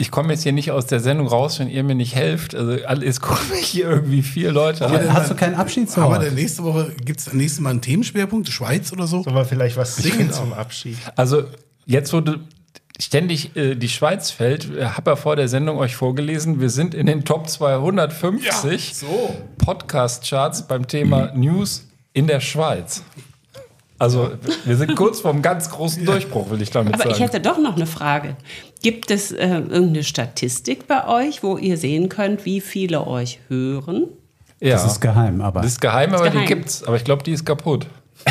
E: Ich komme jetzt hier nicht aus der Sendung raus, wenn ihr mir nicht helft. Also alles gucken mich hier irgendwie vier Leute
C: Aber hast du keinen
F: Aber
C: Abschiedswort?
F: der nächste Woche gibt es nächstes Mal einen Themenschwerpunkt, Schweiz oder so.
H: Sollen wir vielleicht was singen zum. Abschied?
E: Also jetzt wurde ständig äh, die Schweiz fällt, habe ja vor der Sendung euch vorgelesen, wir sind in den Top 250
F: So.
E: Podcast-Charts beim Thema News in der Schweiz. Also wir sind kurz vorm ganz großen Durchbruch, will ich damit
D: Aber
E: sagen.
D: ich hätte doch noch eine Frage. Gibt es äh, irgendeine Statistik bei euch, wo ihr sehen könnt, wie viele euch hören?
E: ja.
C: Das ist geheim, aber.
E: Das ist geheim, aber
D: geheim.
E: die gibt's. Aber ich glaube, die ist kaputt.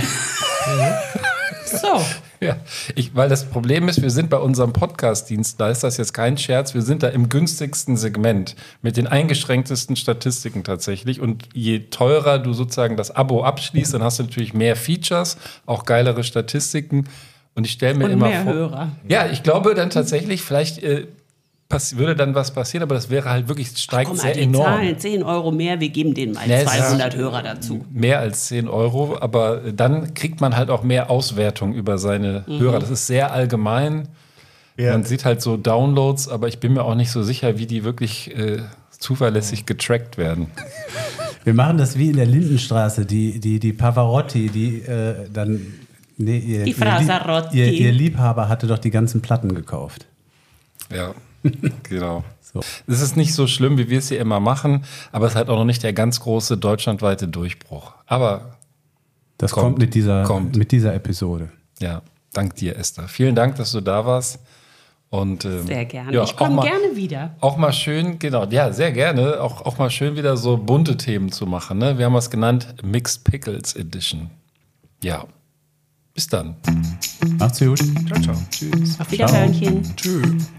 D: So.
E: Ja, ich, weil das Problem ist, wir sind bei unserem Podcast-Dienstleister, das ist jetzt kein Scherz, wir sind da im günstigsten Segment mit den eingeschränktesten Statistiken tatsächlich. Und je teurer du sozusagen das Abo abschließt, dann hast du natürlich mehr Features, auch geilere Statistiken. Und ich stelle mir
D: Und
E: immer
D: mehr
E: vor.
D: Hörer.
E: Ja, ich glaube dann tatsächlich, vielleicht äh, würde dann was passieren, aber das wäre halt wirklich, steigt
D: Guck mal,
E: sehr
D: die
E: enorm.
D: Zahlen 10 Euro mehr, wir geben denen mal
E: Nee, es
D: 200
E: ist-
D: Hörer dazu.
E: Mehr als 10 Euro, aber dann kriegt man halt auch mehr Auswertung über seine Hörer. Das ist sehr allgemein.
H: Ja.
E: Man sieht halt so Downloads, aber ich bin mir auch nicht so sicher, wie die wirklich äh, zuverlässig getrackt werden.
C: Wir machen das wie in der Lindenstraße, die, die, die Pavarotti, die äh, dann. Nee, ihr,
D: Die
C: ihr,
D: Frasarotti.
C: ihr, ihr Liebhaber hatte doch die ganzen Platten gekauft.
E: Ja, genau. So. Es ist nicht so schlimm, wie wir es hier immer machen, aber es ist halt auch noch nicht der ganz große deutschlandweite Durchbruch. Aber
C: das kommt, kommt mit, dieser,
E: kommt.
C: mit dieser Episode.
E: Ja, dank dir, Esther. Vielen Dank, dass du da warst. Und, ähm,
D: sehr gerne.
E: Ja,
D: ich komme gerne wieder.
E: Auch mal schön, genau, ja, sehr gerne. Auch, auch mal schön wieder so bunte Themen zu machen. Ne? Wir haben es genannt Mixed Pickles Edition. Ja. Bis dann.
C: Macht's gut.
H: Ciao, ciao.
E: Tschüss.
D: Auf Wiederhörnchen.
F: Tschüss.